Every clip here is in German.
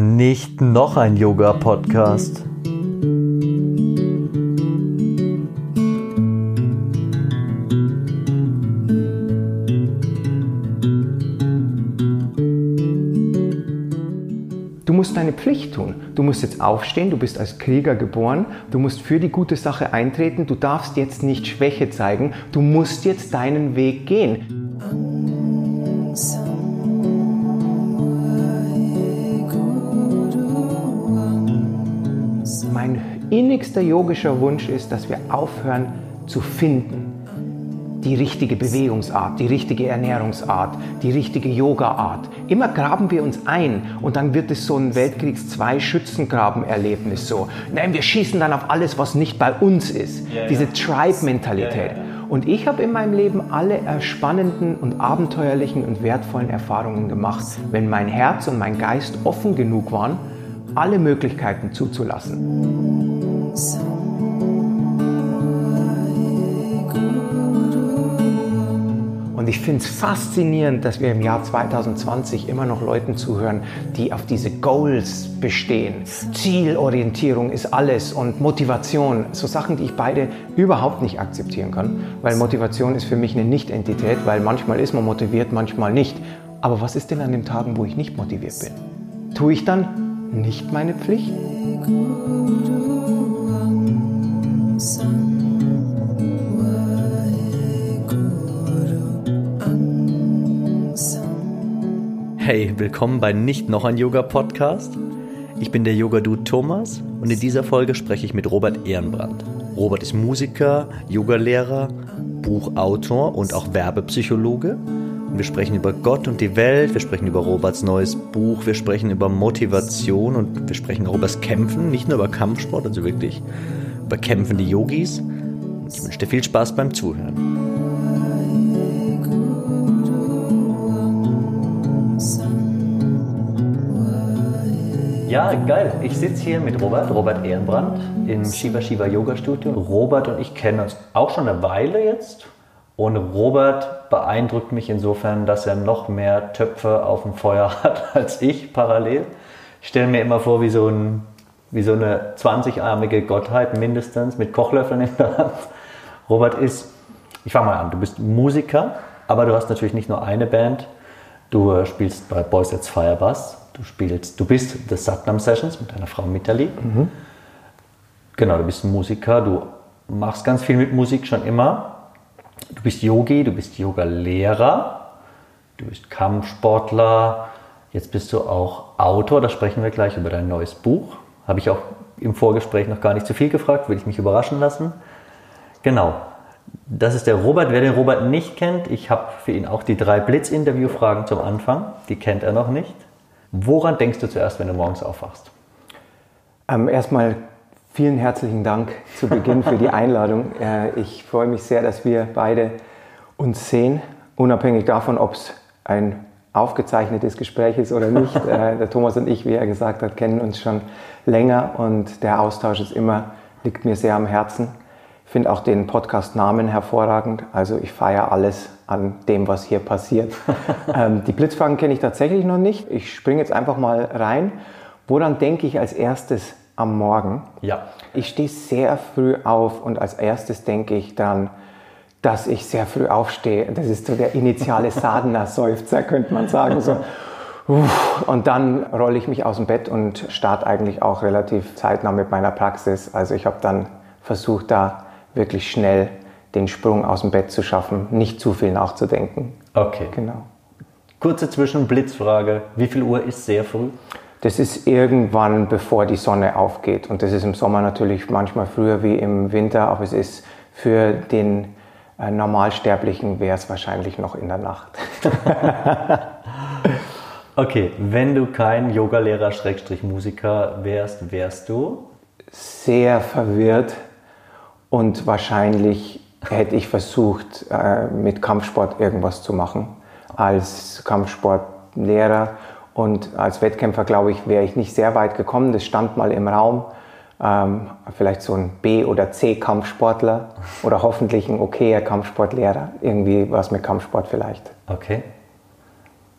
Nicht noch ein Yoga-Podcast. Du musst deine Pflicht tun. Du musst jetzt aufstehen, du bist als Krieger geboren, du musst für die gute Sache eintreten, du darfst jetzt nicht Schwäche zeigen, du musst jetzt deinen Weg gehen. Innigster yogischer Wunsch ist, dass wir aufhören zu finden. Die richtige Bewegungsart, die richtige Ernährungsart, die richtige Yoga-Art. Immer graben wir uns ein und dann wird es so ein Weltkriegs-2-Schützengraben-Erlebnis so. Nein, wir schießen dann auf alles, was nicht bei uns ist. Ja, ja. Diese Tribe-Mentalität. Ja, ja, Und ich habe in meinem Leben alle spannenden und abenteuerlichen und wertvollen Erfahrungen gemacht, wenn mein Herz und mein Geist offen genug waren, alle Möglichkeiten zuzulassen. Und ich finde es faszinierend, dass wir im Jahr 2020 immer noch Leuten zuhören, die auf diese Goals bestehen. Zielorientierung ist alles und Motivation, so Sachen, die ich beide überhaupt nicht akzeptieren kann, weil Motivation ist für mich eine Nicht-Entität, weil manchmal ist man motiviert, manchmal nicht. Aber was ist denn an den Tagen, wo ich nicht motiviert bin? Tue ich dann nicht meine Pflicht? Hey, willkommen bei Nicht noch ein Yoga Podcast. Ich bin der Yoga Dude Thomas und in dieser Folge spreche ich mit Robert Ehrenbrand. Robert ist Musiker, Yogalehrer, Buchautor und auch Werbepsychologe. Und wir sprechen über Gott und die Welt, wir sprechen über Roberts neues Buch, wir sprechen über Motivation und wir sprechen auch über das Kämpfen, nicht nur über Kampfsport, also wirklich über kämpfende Yogis. Ich wünsche dir viel Spaß beim Zuhören. Ja, geil. Ich sitze hier mit Robert, Robert Ehrenbrand, im Shiva Shiva Yoga Studio. Robert und ich kennen uns auch schon eine Weile jetzt. Und Robert beeindruckt mich insofern, dass er noch mehr Töpfe auf dem Feuer hat als ich parallel. Ich stelle mir immer vor, wie so, ein, wie so eine 20-armige Gottheit mindestens mit Kochlöffeln in der Hand. Robert ist, ich fange mal an, du bist Musiker, aber du hast natürlich nicht nur eine Band. Du spielst bei Boys at Fire Bass. Du spielst, du bist The Satnam Sessions mit deiner Frau Mitali. Genau, du bist ein Musiker, du machst ganz viel mit Musik schon immer. Du bist Yogi, du bist Yoga-Lehrer, du bist Kampfsportler, jetzt bist du auch Autor, da sprechen wir gleich über dein neues Buch. Habe ich auch im Vorgespräch noch gar nicht zu viel gefragt, will ich mich überraschen lassen. Genau, das ist der Robert. Wer den Robert nicht kennt, ich habe für ihn auch die drei Blitz-Interview-Fragen zum Anfang, die kennt er noch nicht. Woran denkst du zuerst, wenn du morgens aufwachst? Ähm, erstmal vielen herzlichen Dank zu Beginn für die Einladung. Äh, ich freue mich sehr, dass wir beide uns sehen, unabhängig davon, ob es ein aufgezeichnetes Gespräch ist oder nicht. Äh, der Thomas und ich, wie er gesagt hat, kennen uns schon länger und der Austausch ist immer, liegt mir sehr am Herzen. Ich finde auch den Podcast-Namen hervorragend. Also ich feiere alles an dem, was hier passiert. ähm, die Blitzfragen kenne ich tatsächlich noch nicht. Ich springe jetzt einfach mal rein. Woran denke ich als erstes am Morgen? Ja. Ich stehe sehr früh auf und als erstes denke ich dann, dass ich sehr früh aufstehe. Das ist so der initiale Sadhana-Seufzer, könnte man sagen. So. Und dann rolle ich mich aus dem Bett und starte eigentlich auch relativ zeitnah mit meiner Praxis. Also ich habe dann versucht, da wirklich schnell den Sprung aus dem Bett zu schaffen, nicht zu viel nachzudenken. Okay. Genau. Kurze Zwischenblitzfrage. Wie viel Uhr ist sehr früh? Das ist irgendwann, bevor die Sonne aufgeht. Und das ist im Sommer natürlich manchmal früher wie im Winter, aber es ist für den Normalsterblichen wäre es wahrscheinlich noch in der Nacht. Okay, wenn du kein Yogalehrer Schrägstrich Musiker wärst, wärst du? Sehr verwirrt und wahrscheinlich hätte ich versucht, äh, mit Kampfsport irgendwas zu machen. Als Kampfsportlehrer und als Wettkämpfer, glaube ich, wäre ich nicht sehr weit gekommen. Das stand mal im Raum. Ähm, vielleicht so ein B- oder C-Kampfsportler oder hoffentlich ein okayer Kampfsportlehrer. Irgendwie was mit Kampfsport vielleicht. Okay.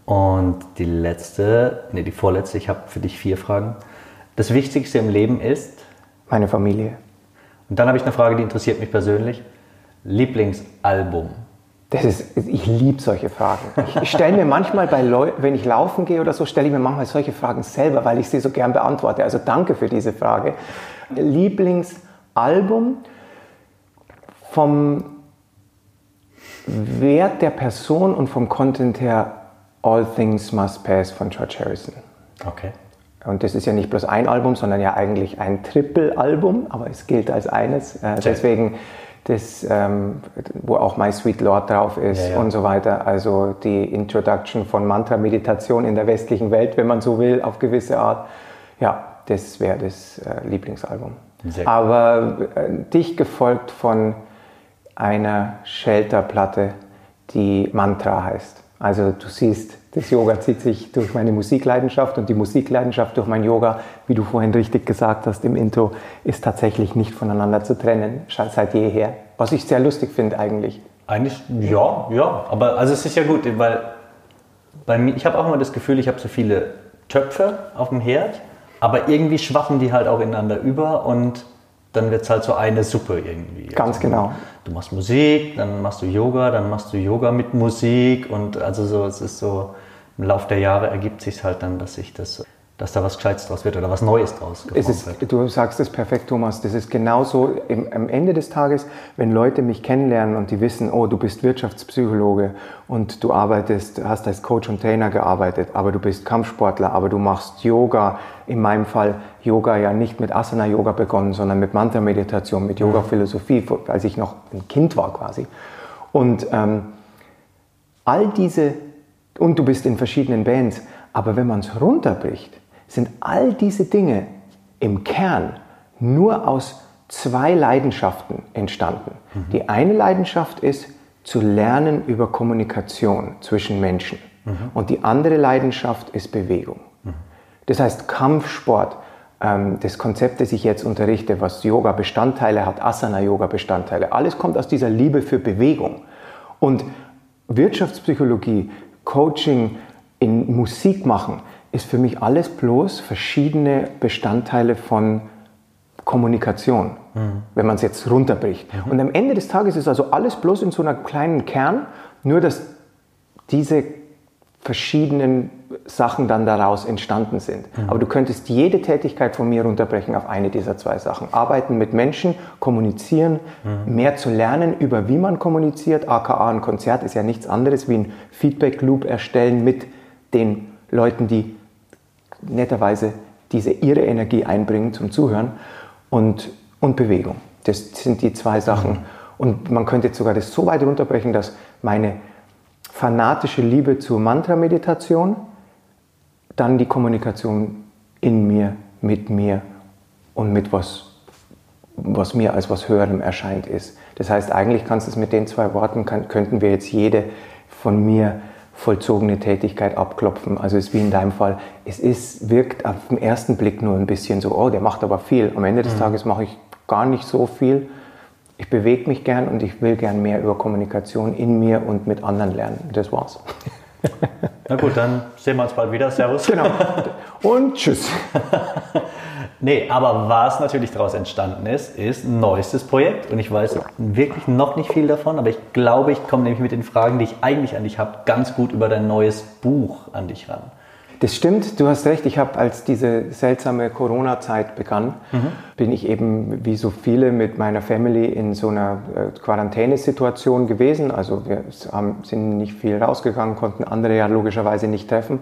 Und die letzte, nee, die vorletzte, ich habe für dich vier Fragen. Das Wichtigste im Leben ist? Meine Familie. Und dann habe ich eine Frage, die interessiert mich persönlich. Lieblingsalbum? Das ist, ich liebe solche Fragen. Ich stelle mir manchmal bei Leuten, wenn ich laufen gehe oder so, stelle ich mir manchmal solche Fragen selber, weil ich sie so gern beantworte. Also danke für diese Frage. Lieblingsalbum vom Wert der Person und vom Content her All Things Must Pass von George Harrison. Okay. Und das ist ja nicht bloß ein Album, sondern ja eigentlich ein Triple-Album, aber es gilt als eines. Äh, deswegen das, ähm, wo auch My Sweet Lord drauf ist ja, ja. und so weiter. Also die Introduction von Mantra-Meditation in der westlichen Welt, wenn man so will, auf gewisse Art. Ja, das wäre das äh, Lieblingsalbum. Aber äh, dicht gefolgt von einer Shelter-Platte, die Mantra heißt. Also du siehst, das Yoga zieht sich durch meine Musikleidenschaft und die Musikleidenschaft durch mein Yoga, wie du vorhin richtig gesagt hast im Intro, ist tatsächlich nicht voneinander zu trennen, seit jeher. Was ich sehr lustig finde eigentlich. Eigentlich, ja, ja. Aber also es ist ja gut, weil bei mir, ich habe auch immer das Gefühl, ich habe so viele Töpfe auf dem Herd, aber irgendwie schwachen die halt auch ineinander über und dann wird es halt so eine Suppe irgendwie. Ganz also, genau. Du machst Musik, dann machst du Yoga, dann machst du Yoga mit Musik und also so, es ist so, im Laufe der Jahre ergibt sich halt dann, dass sich das dass da was Gescheites draus wird oder was Neues draus ist, wird. Du sagst es perfekt, Thomas. Das ist genauso im, am Ende des Tages, wenn Leute mich kennenlernen und die wissen, oh, du bist Wirtschaftspsychologe und du arbeitest, hast als Coach und Trainer gearbeitet, aber du bist Kampfsportler, aber du machst Yoga. In meinem Fall Yoga ja nicht mit Asana-Yoga begonnen, sondern mit Mantra-Meditation, mit Yoga-Philosophie, als ich noch ein Kind war quasi. Und ähm, all diese, und du bist in verschiedenen Bands, aber wenn man es runterbricht, sind all diese Dinge im Kern nur aus zwei Leidenschaften entstanden. Mhm. Die eine Leidenschaft ist zu lernen über Kommunikation zwischen Menschen mhm. und die andere Leidenschaft ist Bewegung. Mhm. Das heißt Kampfsport, ähm, das Konzept, das ich jetzt unterrichte, was Yoga Bestandteile hat, Asana Yoga Bestandteile, alles kommt aus dieser Liebe für Bewegung. Und Wirtschaftspsychologie, Coaching in Musik machen, ist für mich alles bloß verschiedene Bestandteile von Kommunikation, mhm. wenn man es jetzt runterbricht. Mhm. Und am Ende des Tages ist also alles bloß in so einer kleinen Kern, nur dass diese verschiedenen Sachen dann daraus entstanden sind. Mhm. Aber du könntest jede Tätigkeit von mir runterbrechen auf eine dieser zwei Sachen. Arbeiten mit Menschen, kommunizieren, mhm. mehr zu lernen über wie man kommuniziert. AKA ein Konzert ist ja nichts anderes wie ein Feedback Loop erstellen mit den Leuten, die netterweise diese ihre Energie einbringen zum Zuhören und, und Bewegung. Das sind die zwei Sachen. Mhm. Und man könnte sogar das so weit runterbrechen, dass meine fanatische Liebe zur Mantra-Meditation, dann die Kommunikation in mir, mit mir und mit was, was mir als was Höherem erscheint ist. Das heißt, eigentlich kannst du es mit den zwei Worten, kann, könnten wir jetzt jede von mir vollzogene Tätigkeit abklopfen. Also es ist wie in deinem Fall, es ist, wirkt auf den ersten Blick nur ein bisschen so, oh, der macht aber viel. Am Ende des mhm. Tages mache ich gar nicht so viel. Ich bewege mich gern und ich will gern mehr über Kommunikation in mir und mit anderen lernen. Das war's. Na gut, dann sehen wir uns bald wieder. Servus. Genau. Und tschüss. Nee, aber was natürlich daraus entstanden ist, ist ein neuestes Projekt. Und ich weiß wirklich noch nicht viel davon, aber ich glaube, ich komme nämlich mit den Fragen, die ich eigentlich an dich habe, ganz gut über dein neues Buch an dich ran. Das stimmt, du hast recht. Ich habe, als diese seltsame Corona-Zeit begann, mhm. bin ich eben wie so viele mit meiner Family in so einer äh, Quarantänesituation gewesen. Also wir haben, sind nicht viel rausgegangen, konnten andere ja logischerweise nicht treffen.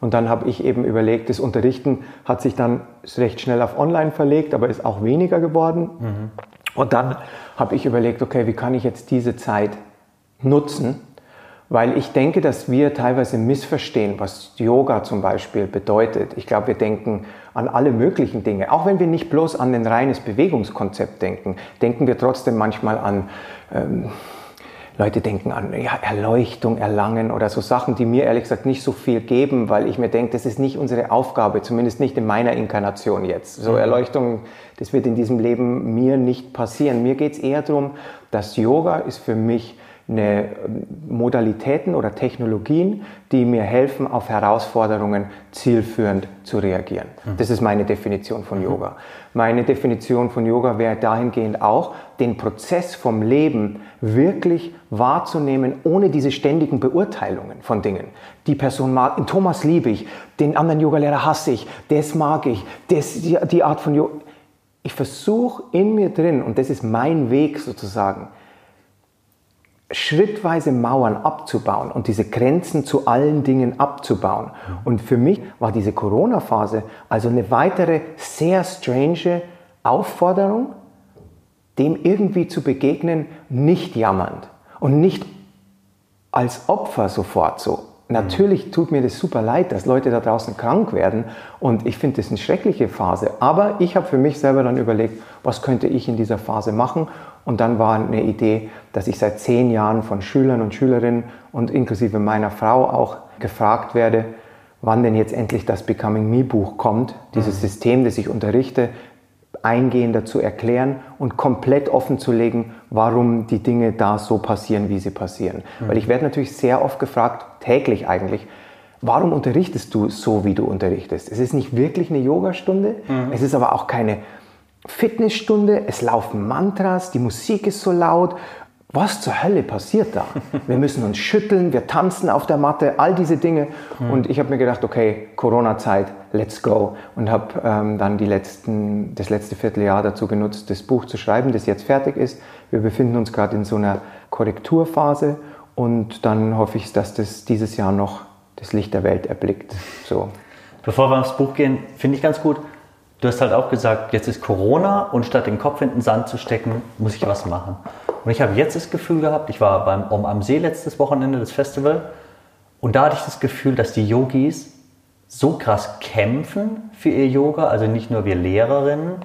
Und dann habe ich eben überlegt, das Unterrichten hat sich dann recht schnell auf Online verlegt, aber ist auch weniger geworden. Mhm. Und dann habe ich überlegt, okay, wie kann ich jetzt diese Zeit nutzen? Weil ich denke, dass wir teilweise missverstehen, was Yoga zum Beispiel bedeutet. Ich glaube, wir denken an alle möglichen Dinge. Auch wenn wir nicht bloß an ein reines Bewegungskonzept denken, denken wir trotzdem manchmal an... Ähm, Leute denken an ja, Erleuchtung erlangen oder so Sachen, die mir ehrlich gesagt nicht so viel geben, weil ich mir denke, das ist nicht unsere Aufgabe, zumindest nicht in meiner Inkarnation jetzt. So mhm. Erleuchtung, das wird in diesem Leben mir nicht passieren. Mir geht es eher darum, dass Yoga ist für mich eine ähm, Modalitäten oder Technologien, die mir helfen, auf Herausforderungen zielführend zu reagieren. Mhm. Das ist meine Definition von mhm. Yoga. Meine Definition von Yoga wäre dahingehend auch, den Prozess vom Leben wirklich wahrzunehmen, ohne diese ständigen Beurteilungen von Dingen. Die Person mag, Thomas liebe ich, den anderen Yogalehrer hasse ich, das mag ich, das, die, die Art von Yoga. Ich versuche in mir drin, und das ist mein Weg sozusagen, schrittweise Mauern abzubauen und diese Grenzen zu allen Dingen abzubauen. Und für mich war diese Corona-Phase also eine weitere sehr strange Aufforderung, dem irgendwie zu begegnen, nicht jammernd und nicht als Opfer sofort so. Natürlich tut mir das super leid, dass Leute da draußen krank werden und ich finde das eine schreckliche Phase. Aber ich habe für mich selber dann überlegt, was könnte ich in dieser Phase machen und dann war eine Idee, dass ich seit zehn Jahren von Schülern und Schülerinnen und inklusive meiner Frau auch gefragt werde, wann denn jetzt endlich das Becoming Me Buch kommt, dieses mhm. System, das ich unterrichte, eingehender zu erklären und komplett offen zu legen, warum die Dinge da so passieren, wie sie passieren. Mhm. Weil ich werde natürlich sehr oft gefragt, täglich eigentlich, warum unterrichtest du so, wie du unterrichtest? Es ist nicht wirklich eine Yogastunde, mhm. es ist aber auch keine Fitnessstunde, es laufen Mantras, die Musik ist so laut. Was zur Hölle passiert da? Wir müssen uns schütteln, wir tanzen auf der Matte, all diese Dinge. Mhm. Und ich habe mir gedacht, okay, Corona-Zeit, let's go. Und habe ähm, dann die letzten, das letzte Vierteljahr dazu genutzt, das Buch zu schreiben, das jetzt fertig ist. Wir befinden uns gerade in so einer Korrekturphase und dann hoffe ich, dass das dieses Jahr noch das Licht der Welt erblickt. So. Bevor wir aufs Buch gehen, finde ich ganz gut, Du hast halt auch gesagt, jetzt ist Corona und statt den Kopf in den Sand zu stecken, muss ich was machen. Und ich habe jetzt das Gefühl gehabt, ich war beim Om am See letztes Wochenende, das Festival, und da hatte ich das Gefühl, dass die Yogis so krass kämpfen für ihr Yoga, also nicht nur wir Lehrerinnen,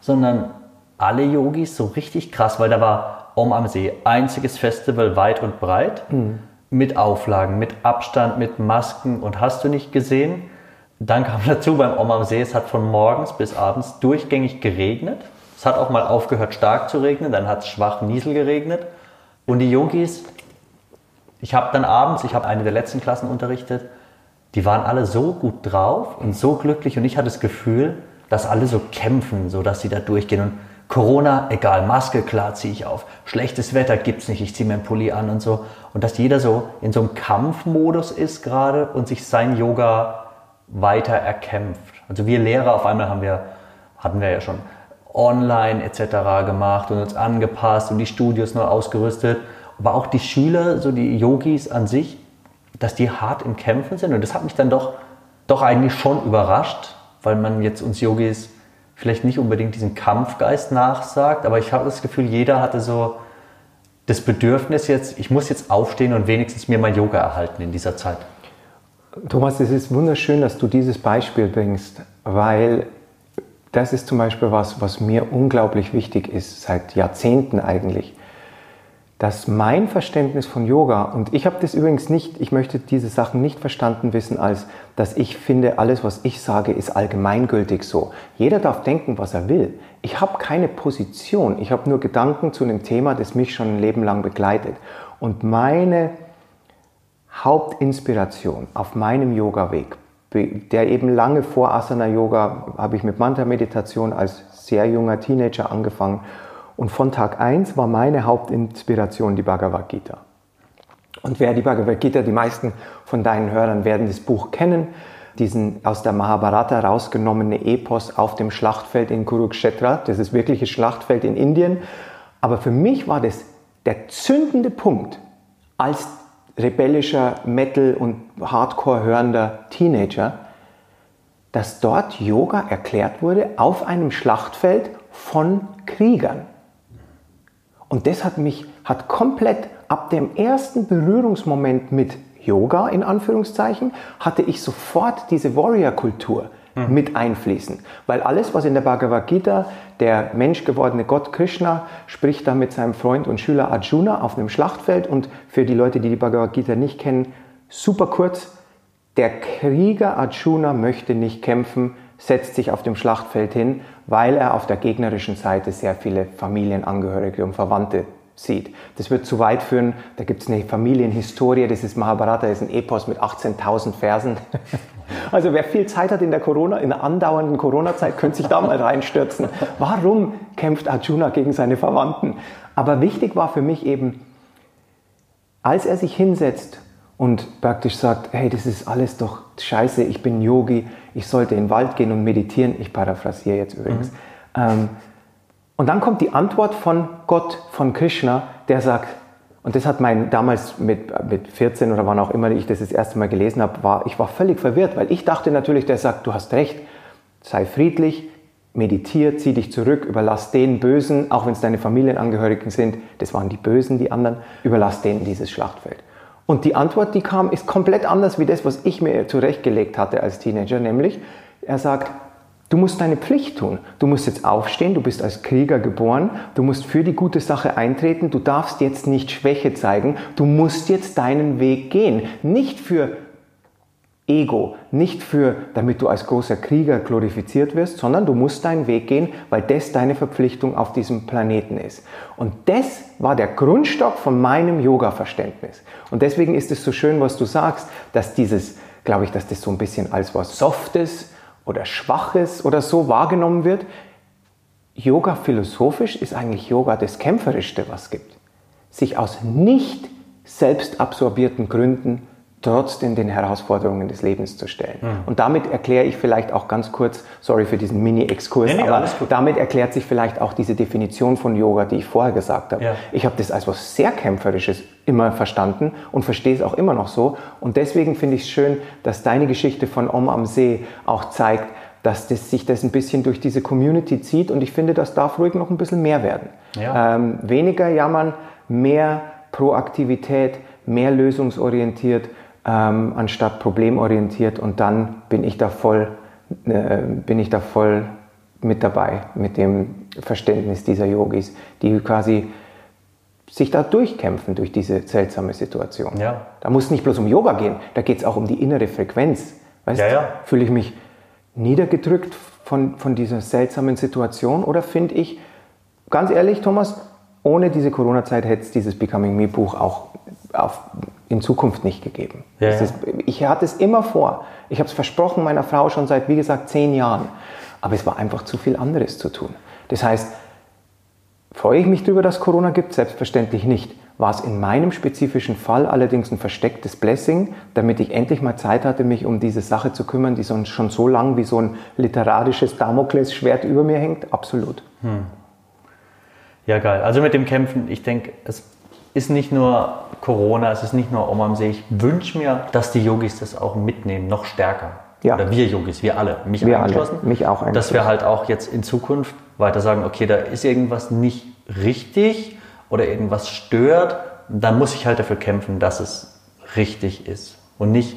sondern alle Yogis so richtig krass, weil da war Om am See, einziges Festival weit und breit, mhm. mit Auflagen, mit Abstand, mit Masken und hast du nicht gesehen. Dann kam dazu beim Om am See, es hat von morgens bis abends durchgängig geregnet. Es hat auch mal aufgehört stark zu regnen, dann hat es schwach Niesel geregnet. Und die Yogis, ich habe dann abends, ich habe eine der letzten Klassen unterrichtet, die waren alle so gut drauf und so glücklich und ich hatte das Gefühl, dass alle so kämpfen, so dass sie da durchgehen und Corona, egal, Maske, klar ziehe ich auf. Schlechtes Wetter gibt's nicht, ich ziehe mir einen Pulli an und so. Und dass jeder so in so einem Kampfmodus ist gerade und sich sein Yoga weiter erkämpft. Also wir Lehrer auf einmal haben wir, hatten wir ja schon online etc. gemacht und uns angepasst und die Studios neu ausgerüstet. Aber auch die Schüler, so die Yogis an sich, dass die hart im Kämpfen sind. Und das hat mich dann doch, doch eigentlich schon überrascht, weil man jetzt uns Yogis vielleicht nicht unbedingt diesen Kampfgeist nachsagt, aber ich habe das Gefühl, jeder hatte so das Bedürfnis jetzt, ich muss jetzt aufstehen und wenigstens mir mein Yoga erhalten in dieser Zeit. Thomas, es ist wunderschön, dass du dieses Beispiel bringst, weil das ist zum Beispiel was, was mir unglaublich wichtig ist, seit Jahrzehnten eigentlich, dass mein Verständnis von Yoga, und ich habe das übrigens nicht, ich möchte diese Sachen nicht verstanden wissen, als dass ich finde, alles, was ich sage, ist allgemeingültig so. Jeder darf denken, was er will. Ich habe keine Position, ich habe nur Gedanken zu einem Thema, das mich schon ein Leben lang begleitet. Und meine Hauptinspiration auf meinem Yoga-Weg, der eben lange vor Asana-Yoga habe ich mit Mantra-Meditation als sehr junger Teenager angefangen. Und von Tag 1 war meine Hauptinspiration die Bhagavad Gita. Und wer die Bhagavad Gita, die meisten von deinen Hörern werden das Buch kennen, diesen aus der Mahabharata rausgenommene Epos auf dem Schlachtfeld in Kurukshetra. Das ist wirkliches Schlachtfeld in Indien. Aber für mich war das der zündende Punkt, als rebellischer Metal und Hardcore hörender Teenager, dass dort Yoga erklärt wurde auf einem Schlachtfeld von Kriegern. Und das hat mich, hat komplett ab dem ersten Berührungsmoment mit Yoga in Anführungszeichen, hatte ich sofort diese Warrior-Kultur mhm. mit einfließen. Weil alles, was in der Bhagavad Gita, der menschgewordene Gott Krishna spricht da mit seinem Freund und Schüler Arjuna auf einem Schlachtfeld und für die Leute, die die Bhagavad Gita nicht kennen, super kurz, der Krieger Arjuna möchte nicht kämpfen, setzt sich auf dem Schlachtfeld hin, weil er auf der gegnerischen Seite sehr viele Familienangehörige und Verwandte sieht. Das wird zu weit führen. Da gibt es eine Familienhistorie, das ist Mahabharata, das ist ein Epos mit 18.000 Versen. Also wer viel Zeit hat in der Corona, in der andauernden Corona-Zeit, könnte sich da mal reinstürzen. Warum kämpft Arjuna gegen seine Verwandten? Aber wichtig war für mich eben, als er sich hinsetzt und praktisch sagt, hey, das ist alles doch scheiße, ich bin Yogi, ich sollte in den Wald gehen und meditieren, ich paraphrasiere jetzt übrigens. Mhm. Ähm, und dann kommt die Antwort von Gott, von Krishna, der sagt, und das hat mein damals mit, mit 14 oder wann auch immer ich das das erste Mal gelesen habe, war, ich war völlig verwirrt, weil ich dachte natürlich, der sagt, du hast recht, sei friedlich, meditiere, zieh dich zurück, überlass den Bösen, auch wenn es deine Familienangehörigen sind, das waren die Bösen, die anderen, überlass denen dieses Schlachtfeld. Und die Antwort, die kam, ist komplett anders wie das, was ich mir zurechtgelegt hatte als Teenager, nämlich er sagt, Du musst deine Pflicht tun. Du musst jetzt aufstehen, du bist als Krieger geboren, du musst für die gute Sache eintreten, du darfst jetzt nicht Schwäche zeigen, du musst jetzt deinen Weg gehen. Nicht für Ego, nicht für, damit du als großer Krieger glorifiziert wirst, sondern du musst deinen Weg gehen, weil das deine Verpflichtung auf diesem Planeten ist. Und das war der Grundstock von meinem Yoga-Verständnis. Und deswegen ist es so schön, was du sagst, dass dieses, glaube ich, dass das so ein bisschen als was Softes, oder Schwaches oder so wahrgenommen wird. Yoga philosophisch ist eigentlich Yoga das Kämpferischste, was es gibt. Sich aus nicht selbstabsorbierten Gründen trotzdem den Herausforderungen des Lebens zu stellen. Mhm. Und damit erkläre ich vielleicht auch ganz kurz, sorry für diesen Mini-Exkurs, nee, nee, aber damit erklärt sich vielleicht auch diese Definition von Yoga, die ich vorher gesagt habe. Ja. Ich habe das als was sehr Kämpferisches immer verstanden und verstehe es auch immer noch so. Und deswegen finde ich es schön, dass deine Geschichte von Om am See auch zeigt, dass das, sich das ein bisschen durch diese Community zieht und ich finde, das darf ruhig noch ein bisschen mehr werden. Ja. Ähm, weniger jammern, mehr Proaktivität, mehr lösungsorientiert ähm, anstatt problemorientiert und dann bin ich da voll, äh, bin ich da voll mit dabei mit dem Verständnis dieser Yogis, die quasi sich da durchkämpfen durch diese seltsame Situation. Ja. Da muss es nicht bloß um Yoga gehen, da geht es auch um die innere Frequenz. Weißt ja, ja. Fühle ich mich niedergedrückt von, von dieser seltsamen Situation oder finde ich, ganz ehrlich, Thomas, ohne diese Corona-Zeit hätte es dieses Becoming Me Buch auch auf, in Zukunft nicht gegeben. Ja, ja. Ist, ich hatte es immer vor. Ich habe es versprochen meiner Frau schon seit, wie gesagt, zehn Jahren. Aber es war einfach zu viel anderes zu tun. Das heißt, freue ich mich darüber, dass Corona gibt? Selbstverständlich nicht. War es in meinem spezifischen Fall allerdings ein verstecktes Blessing, damit ich endlich mal Zeit hatte, mich um diese Sache zu kümmern, die schon so lang wie so ein literarisches Damoklesschwert über mir hängt? Absolut. Hm. Ja, geil. Also mit dem Kämpfen, ich denke, es ist nicht nur Corona, es ist nicht nur Oma am See. Ich wünsche mir, dass die Yogis das auch mitnehmen, noch stärker. Ja. Oder wir Yogis, wir alle, mich wir eingeschlossen. Alle, mich auch eingeschlossen. Dass wir halt auch jetzt in Zukunft weiter sagen, okay, da ist irgendwas nicht richtig oder irgendwas stört, dann muss ich halt dafür kämpfen, dass es richtig ist. Und nicht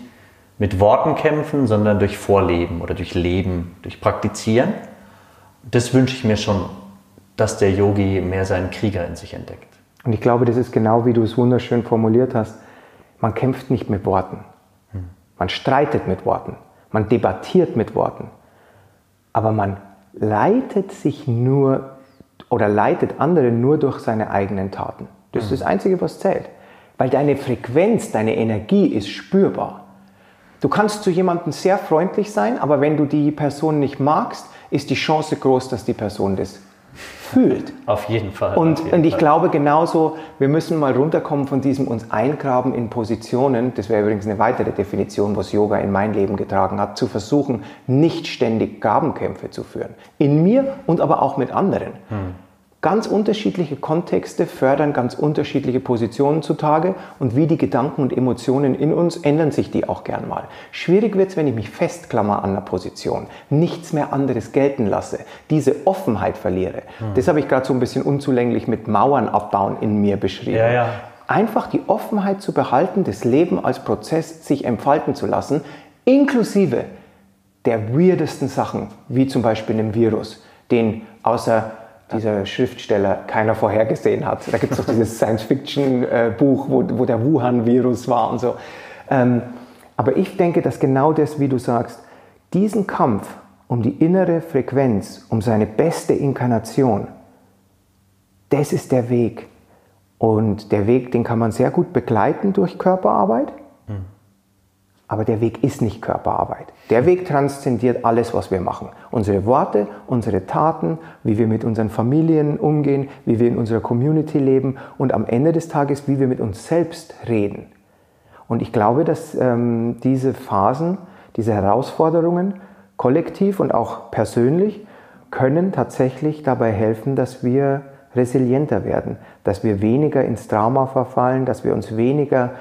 mit Worten kämpfen, sondern durch Vorleben oder durch Leben, durch Praktizieren. Das wünsche ich mir schon, dass der Yogi mehr seinen Krieger in sich entdeckt. Und ich glaube, das ist genau wie du es wunderschön formuliert hast. Man kämpft nicht mit Worten. Man streitet mit Worten. Man debattiert mit Worten. Aber man leitet sich nur oder leitet andere nur durch seine eigenen Taten. Das ist das Einzige, was zählt. Weil deine Frequenz, deine Energie ist spürbar. Du kannst zu jemandem sehr freundlich sein, aber wenn du die Person nicht magst, ist die Chance groß, dass die Person das fühlt. Auf jeden Fall. Und, jeden und ich Fall. glaube genauso, wir müssen mal runterkommen von diesem uns eingraben in Positionen, das wäre übrigens eine weitere Definition, was Yoga in mein Leben getragen hat, zu versuchen, nicht ständig Gabenkämpfe zu führen. In mir und aber auch mit anderen. Hm. Ganz unterschiedliche Kontexte fördern ganz unterschiedliche Positionen zutage und wie die Gedanken und Emotionen in uns ändern sich die auch gern mal. Schwierig wird es, wenn ich mich festklammer an einer Position, nichts mehr anderes gelten lasse, diese Offenheit verliere. Hm. Das habe ich gerade so ein bisschen unzulänglich mit Mauern abbauen in mir beschrieben. Ja, ja. Einfach die Offenheit zu behalten, das Leben als Prozess sich entfalten zu lassen, inklusive der weirdesten Sachen, wie zum Beispiel einem Virus, den außer dieser Schriftsteller keiner vorhergesehen hat. Da gibt es doch dieses Science-Fiction-Buch, wo, wo der Wuhan-Virus war und so. Ähm, aber ich denke, dass genau das, wie du sagst, diesen Kampf um die innere Frequenz, um seine beste Inkarnation, das ist der Weg. Und der Weg, den kann man sehr gut begleiten durch Körperarbeit. Aber der Weg ist nicht Körperarbeit. Der Weg transzendiert alles, was wir machen. Unsere Worte, unsere Taten, wie wir mit unseren Familien umgehen, wie wir in unserer Community leben und am Ende des Tages, wie wir mit uns selbst reden. Und ich glaube, dass ähm, diese Phasen, diese Herausforderungen, kollektiv und auch persönlich, können tatsächlich dabei helfen, dass wir resilienter werden, dass wir weniger ins Trauma verfallen, dass wir uns weniger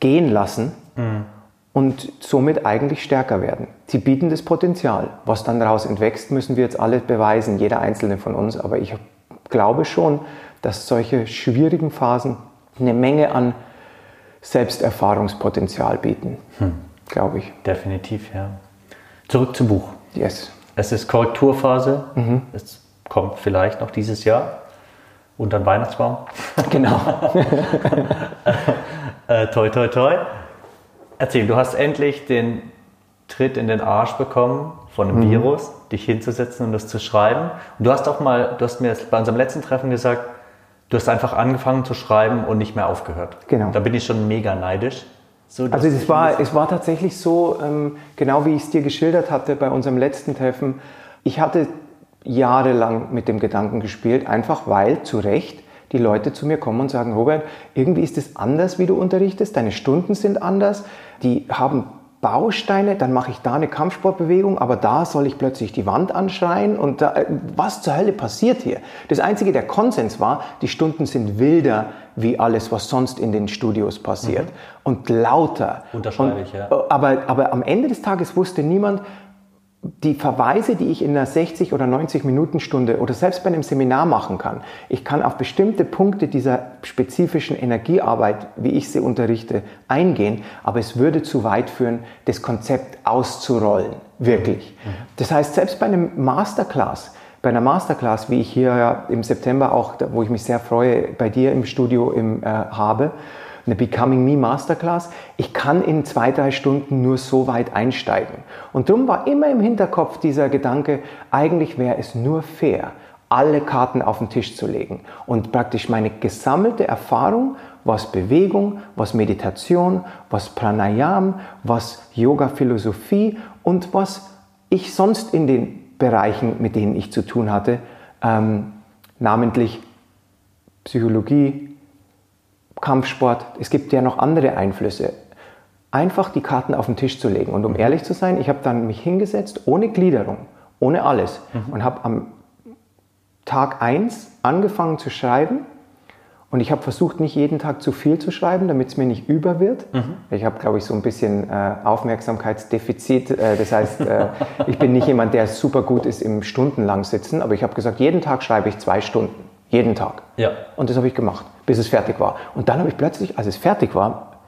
gehen lassen. Mhm und somit eigentlich stärker werden. Sie bieten das Potenzial. Was dann daraus entwächst, müssen wir jetzt alle beweisen, jeder einzelne von uns. Aber ich glaube schon, dass solche schwierigen Phasen eine Menge an Selbsterfahrungspotenzial bieten. Hm. Glaube ich. Definitiv, ja. Zurück zum Buch. Yes. Es ist Korrekturphase. Mhm. Es kommt vielleicht noch dieses Jahr unter den Weihnachtsbaum. Genau. äh, toi, toi, toi. Erzähl, du hast endlich den Tritt in den Arsch bekommen von einem mhm. Virus, dich hinzusetzen und das zu schreiben. Und du hast auch mal, du hast mir bei unserem letzten Treffen gesagt, du hast einfach angefangen zu schreiben und nicht mehr aufgehört. Genau. Da bin ich schon mega neidisch. So, also es war, es war tatsächlich so, ähm, genau wie ich es dir geschildert hatte bei unserem letzten Treffen. Ich hatte jahrelang mit dem Gedanken gespielt, einfach weil zu Recht die Leute zu mir kommen und sagen, Robert, irgendwie ist es anders, wie du unterrichtest, deine Stunden sind anders, die haben Bausteine, dann mache ich da eine Kampfsportbewegung, aber da soll ich plötzlich die Wand anschreien und da, was zur Hölle passiert hier? Das einzige, der Konsens war, die Stunden sind wilder wie alles, was sonst in den Studios passiert mhm. und lauter. Unterschreibe ich, ja. Aber, aber am Ende des Tages wusste niemand, die Verweise, die ich in einer 60 oder 90 Minuten Stunde oder selbst bei einem Seminar machen kann, ich kann auf bestimmte Punkte dieser spezifischen Energiearbeit, wie ich sie unterrichte, eingehen, aber es würde zu weit führen, das Konzept auszurollen, wirklich. Das heißt, selbst bei einem Masterclass, bei einer Masterclass, wie ich hier im September auch, wo ich mich sehr freue, bei dir im Studio im, äh, habe, eine Becoming Me Masterclass, ich kann in zwei, drei Stunden nur so weit einsteigen. Und darum war immer im Hinterkopf dieser Gedanke, eigentlich wäre es nur fair, alle Karten auf den Tisch zu legen und praktisch meine gesammelte Erfahrung, was Bewegung, was Meditation, was Pranayam, was Yoga-Philosophie und was ich sonst in den Bereichen, mit denen ich zu tun hatte, ähm, namentlich Psychologie, Kampfsport, es gibt ja noch andere Einflüsse. Einfach die Karten auf den Tisch zu legen. Und um ehrlich zu sein, ich habe dann mich hingesetzt, ohne Gliederung, ohne alles. Mhm. Und habe am Tag 1 angefangen zu schreiben. Und ich habe versucht, nicht jeden Tag zu viel zu schreiben, damit es mir nicht über wird. Mhm. Ich habe, glaube ich, so ein bisschen äh, Aufmerksamkeitsdefizit. Äh, das heißt, äh, ich bin nicht jemand, der super gut ist im stundenlang sitzen. Aber ich habe gesagt, jeden Tag schreibe ich zwei Stunden. Jeden Tag. Ja. Und das habe ich gemacht, bis es fertig war. Und dann habe ich plötzlich, als es fertig war,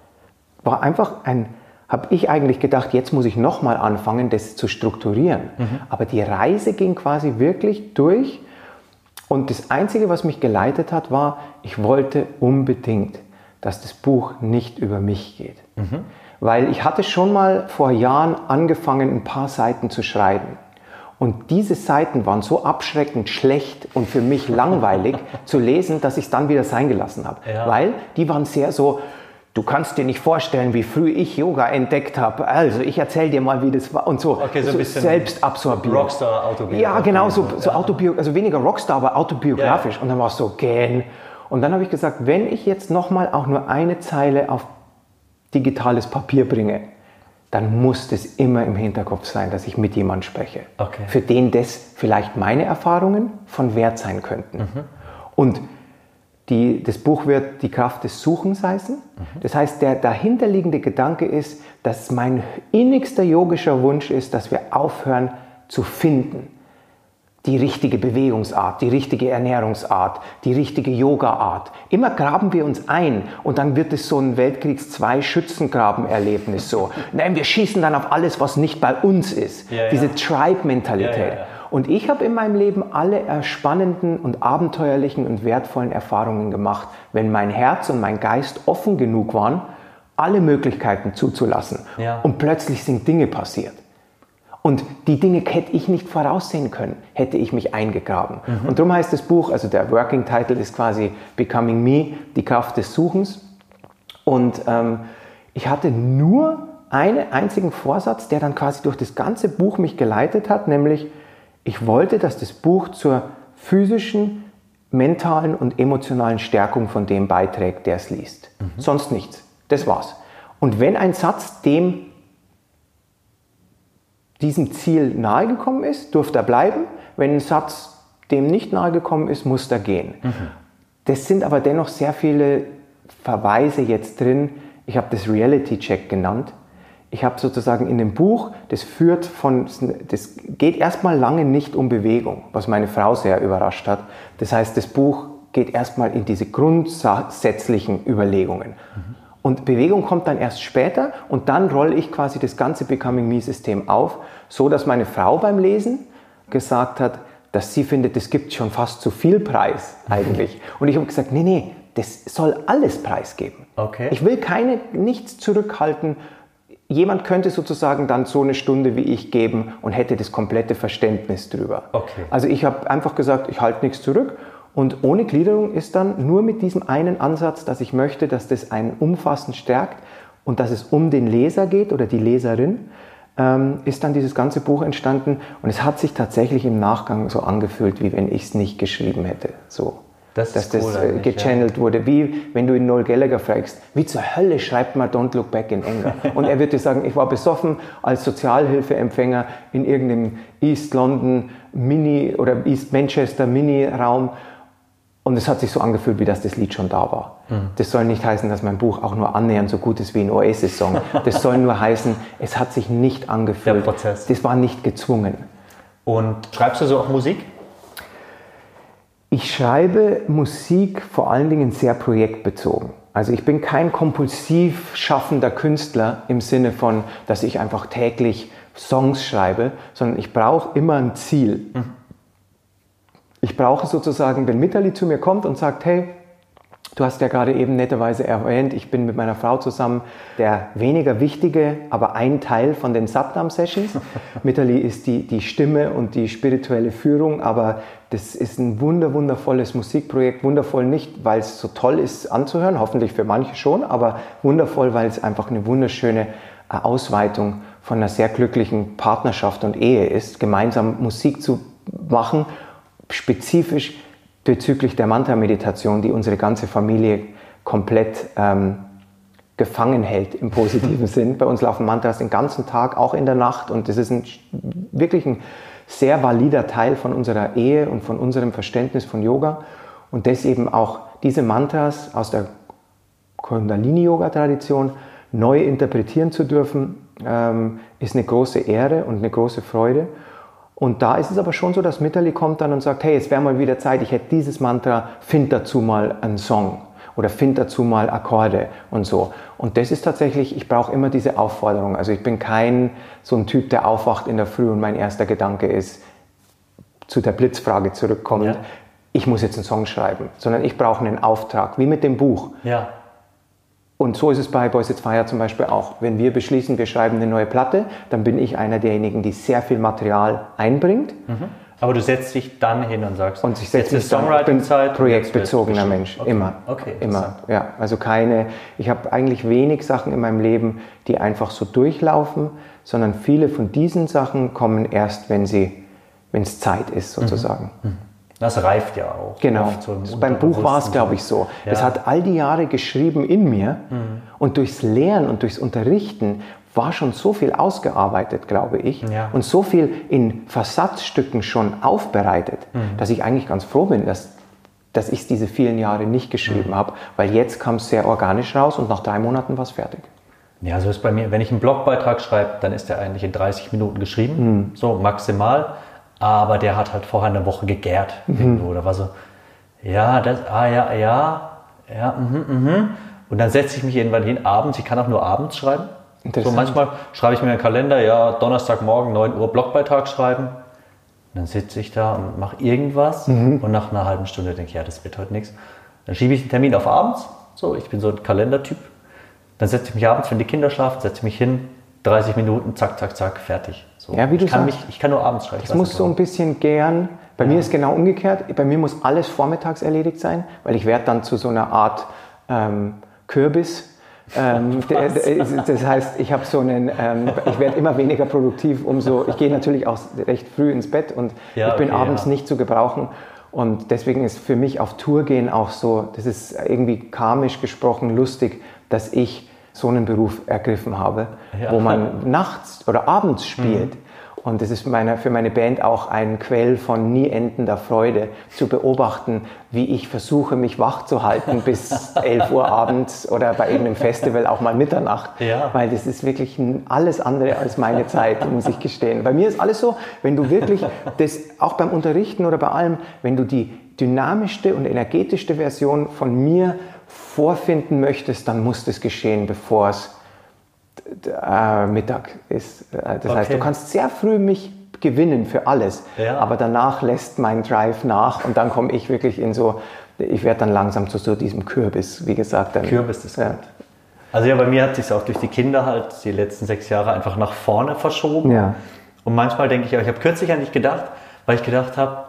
war einfach ein, habe ich eigentlich gedacht, jetzt muss ich nochmal anfangen, das zu strukturieren. Mhm. Aber die Reise ging quasi wirklich durch. Und das Einzige, was mich geleitet hat, war, ich wollte unbedingt, dass das Buch nicht über mich geht. Mhm. Weil ich hatte schon mal vor Jahren angefangen, ein paar Seiten zu schreiben. Und diese Seiten waren so abschreckend schlecht und für mich langweilig zu lesen, dass ich es dann wieder sein gelassen habe. Ja. Weil die waren sehr so, du kannst dir nicht vorstellen, wie früh ich Yoga entdeckt habe. Also ich erzähle dir mal, wie das war und so. Okay, so, so selbst absorbiert. Rockstar autobiografisch. Ja, genau, so, so ja. Autobio also weniger Rockstar, aber autobiografisch. Ja. Und dann war es so, gähn. Und dann habe ich gesagt, wenn ich jetzt nochmal auch nur eine Zeile auf digitales Papier bringe, dann muss das immer im Hinterkopf sein, dass ich mit jemandem spreche, okay. für den das vielleicht meine Erfahrungen von Wert sein könnten. Mhm. Und die, das Buch wird die Kraft des Suchens heißen. Mhm. Das heißt, der dahinterliegende Gedanke ist, dass mein innigster yogischer Wunsch ist, dass wir aufhören zu finden die richtige Bewegungsart, die richtige Ernährungsart, die richtige Yoga-Art. Immer graben wir uns ein und dann wird es so ein Weltkriegs-2-Schützengraben-Erlebnis so. Nein, wir schießen dann auf alles, was nicht bei uns ist. Ja, ja. Diese Tribe-Mentalität. Ja, und ich habe in meinem Leben alle spannenden und abenteuerlichen und wertvollen Erfahrungen gemacht, wenn mein Herz und mein Geist offen genug waren, alle Möglichkeiten zuzulassen. Und plötzlich sind Dinge passiert. Und die Dinge hätte ich nicht voraussehen können, hätte ich mich eingegraben. Mhm. Und darum heißt das Buch, also der Working Title ist quasi Becoming Me, die Kraft des Suchens. Und ähm, ich hatte nur einen einzigen Vorsatz, der dann quasi durch das ganze Buch mich geleitet hat, nämlich ich wollte, dass das Buch zur physischen, mentalen und emotionalen Stärkung von dem beiträgt, der es liest. Mhm. Sonst nichts. Das war's. Und wenn ein Satz dem diesem Ziel nahegekommen ist, durfte er bleiben. Wenn ein Satz dem nicht nahegekommen ist, muss er gehen. Mhm. Das sind aber dennoch sehr viele Verweise jetzt drin. Ich habe das Reality Check genannt. Ich habe sozusagen in dem Buch, das führt von, das geht erstmal lange nicht um Bewegung, was meine Frau sehr überrascht hat. Das heißt, das Buch geht erstmal in diese grundsätzlichen Überlegungen. Mhm. Und Bewegung kommt dann erst später und dann rolle ich quasi das ganze Becoming Me-System auf, so dass meine Frau beim Lesen gesagt hat, dass sie findet, es gibt schon fast zu viel Preis eigentlich. Und ich habe gesagt, nee, nee, das soll alles preisgeben. Okay. Ich will keine, nichts zurückhalten. Jemand könnte sozusagen dann so eine Stunde wie ich geben und hätte das komplette Verständnis drüber. Okay. Also ich habe einfach gesagt, ich halte nichts zurück und ohne Gliederung ist dann nur mit diesem einen Ansatz, dass ich möchte, dass das einen umfassend stärkt und dass es um den Leser geht oder die Leserin, ähm, ist dann dieses ganze Buch entstanden. Und es hat sich tatsächlich im Nachgang so angefühlt, wie wenn ich es nicht geschrieben hätte. So. Das dass das cool äh, gechannelt ja. wurde. Wie wenn du ihn Noel Gallagher fragst, wie zur Hölle schreibt man Don't Look Back in Anger? Und er wird dir sagen, ich war besoffen als Sozialhilfeempfänger in irgendeinem East London Mini oder East Manchester Mini Raum und es hat sich so angefühlt, wie das das Lied schon da war. Mhm. Das soll nicht heißen, dass mein Buch auch nur annähernd so gut ist wie ein Oasis-Song. Das soll nur heißen, es hat sich nicht angefühlt. Der Prozess. Das war nicht gezwungen. Und schreibst du so auch Musik? Ich schreibe Musik vor allen Dingen sehr projektbezogen. Also ich bin kein kompulsiv schaffender Künstler im Sinne von, dass ich einfach täglich Songs schreibe, sondern ich brauche immer ein Ziel. Mhm. Ich brauche sozusagen, wenn Mitali zu mir kommt und sagt, hey, du hast ja gerade eben netterweise erwähnt, ich bin mit meiner Frau zusammen der weniger wichtige, aber ein Teil von den Satnam-Sessions. Mitali ist die, die Stimme und die spirituelle Führung, aber das ist ein wunder, wundervolles Musikprojekt. Wundervoll nicht, weil es so toll ist anzuhören, hoffentlich für manche schon, aber wundervoll, weil es einfach eine wunderschöne äh, Ausweitung von einer sehr glücklichen Partnerschaft und Ehe ist, gemeinsam Musik zu machen spezifisch bezüglich der Mantra-Meditation, die unsere ganze Familie komplett ähm, gefangen hält im positiven Sinn. Bei uns laufen Mantras den ganzen Tag, auch in der Nacht und das ist ein, wirklich ein sehr valider Teil von unserer Ehe und von unserem Verständnis von Yoga und das eben auch diese Mantras aus der Kundalini-Yoga-Tradition neu interpretieren zu dürfen, ähm, ist eine große Ehre und eine große Freude. Und da ist es aber schon so, dass Mitterli kommt dann und sagt, hey, jetzt wäre mal wieder Zeit, ich hätte dieses Mantra, find dazu mal einen Song oder find dazu mal Akkorde und so. Und das ist tatsächlich, ich brauche immer diese Aufforderung. Also ich bin kein so ein Typ, der aufwacht in der Früh und mein erster Gedanke ist, zu der Blitzfrage zurückkommt, ja. ich muss jetzt einen Song schreiben, sondern ich brauche einen Auftrag, wie mit dem Buch. Ja. Und so ist es bei Boys It's Fire zum Beispiel auch. Wenn wir beschließen, wir schreiben eine neue Platte, dann bin ich einer derjenigen, die sehr viel Material einbringt. Mhm. Aber du setzt dich dann hin und sagst, und ich setze mich bin projektbezogener Mensch, okay. immer, okay, immer, ja. Also keine, ich habe eigentlich wenig Sachen in meinem Leben, die einfach so durchlaufen, sondern viele von diesen Sachen kommen erst, wenn sie, wenn es Zeit ist sozusagen. Mhm. Mhm. Das reift ja auch. Genau. Beim Buch war es, glaube ich, so. Ja. Es hat all die Jahre geschrieben in mir mhm. und durchs Lehren und durchs Unterrichten war schon so viel ausgearbeitet, glaube ich, ja. und so viel in Versatzstücken schon aufbereitet, mhm. dass ich eigentlich ganz froh bin, dass, dass ich es diese vielen Jahre nicht geschrieben mhm. habe, weil jetzt kam es sehr organisch raus und nach drei Monaten war es fertig. Ja, so ist bei mir, wenn ich einen Blogbeitrag schreibe, dann ist der eigentlich in 30 Minuten geschrieben, mhm. so maximal aber der hat halt vorher eine Woche gegärt mhm. oder war so, ja, das, ah ja, ja, ja, mhm, mhm. Und dann setze ich mich irgendwann hin abends, ich kann auch nur abends schreiben. So manchmal schreibe ich mir einen Kalender, ja, Donnerstagmorgen 9 Uhr Blogbeitrag schreiben. Und dann sitze ich da und mache irgendwas mhm. und nach einer halben Stunde denke ich, ja, das wird heute nichts. Dann schiebe ich den Termin auf abends. So, ich bin so ein Kalendertyp. Dann setze ich mich abends, wenn die Kinder schlafen, setze ich mich hin, 30 Minuten, zack, zack, zack, fertig. So. Ja, wie du ich, kann sagst. mich, ich kann nur abends schreiben. Es muss so ein bisschen gern. Bei mir ist genau umgekehrt. Bei mir muss alles vormittags erledigt sein, weil ich werde dann zu so einer Art ähm, Kürbis. Ähm, das heißt, ich habe so einen, ähm, ich werde immer weniger produktiv, umso, ich gehe natürlich auch recht früh ins Bett und Ja, ich bin okay, abends ja. nicht zu gebrauchen. Und deswegen ist für mich auf Tour gehen auch so, das ist irgendwie karmisch gesprochen lustig, dass ich so einen Beruf ergriffen habe, Ja. wo man nachts oder abends spielt. Und das ist meine, für meine Band auch ein Quell von nie endender Freude, zu beobachten, wie ich versuche, mich wach zu halten bis 11 Uhr abends oder bei irgendeinem Festival auch mal Mitternacht. Ja. Weil das ist wirklich alles andere als meine Zeit, muss ich gestehen. Bei mir ist alles so, wenn du wirklich, das auch beim Unterrichten oder bei allem, wenn du die dynamischste und energetischste Version von mir vorfinden möchtest, dann muss das geschehen, bevor es äh, Mittag ist. Äh, Das heißt, Okay. du kannst sehr früh mich gewinnen für alles, Ja. aber danach lässt mein Drive nach und dann komme ich wirklich in so, ich werde dann langsam zu so diesem Kürbis, wie gesagt. Dann, Kürbis ist ja. gut. Also ja, bei mir hat sich auch durch die Kinder halt die letzten sechs Jahre einfach nach vorne verschoben. Ja. Und manchmal denke ich auch, ich habe kürzlich an dich gedacht, weil ich gedacht habe,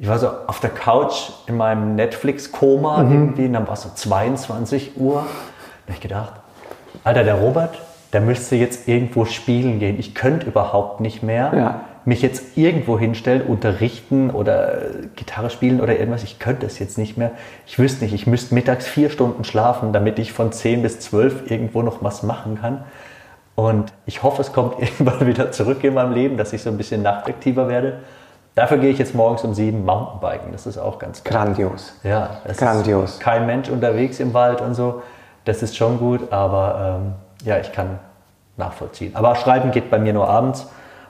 ich war so auf der Couch in meinem Netflix-Koma Mhm. irgendwie, und dann war es so 22 Uhr. Da habe ich gedacht, Alter, der Robert, der müsste jetzt irgendwo spielen gehen. Ich könnte überhaupt nicht mehr Ja. mich jetzt irgendwo hinstellen, unterrichten oder Gitarre spielen oder irgendwas. Ich könnte es jetzt nicht mehr. Ich wüsste nicht, ich müsste mittags vier Stunden schlafen, damit ich von 10 bis 12 irgendwo noch was machen kann. Und ich hoffe, es kommt irgendwann wieder zurück in meinem Leben, dass ich so ein bisschen nachtaktiver werde. Dafür gehe ich jetzt morgens um sieben Mountainbiken. Das ist auch ganz geil. Grandios. Ja, es Grandios. ist kein Mensch unterwegs im Wald und so. Das ist schon gut, aber ähm, ja, ich kann nachvollziehen. Aber Schreiben geht bei mir nur abends.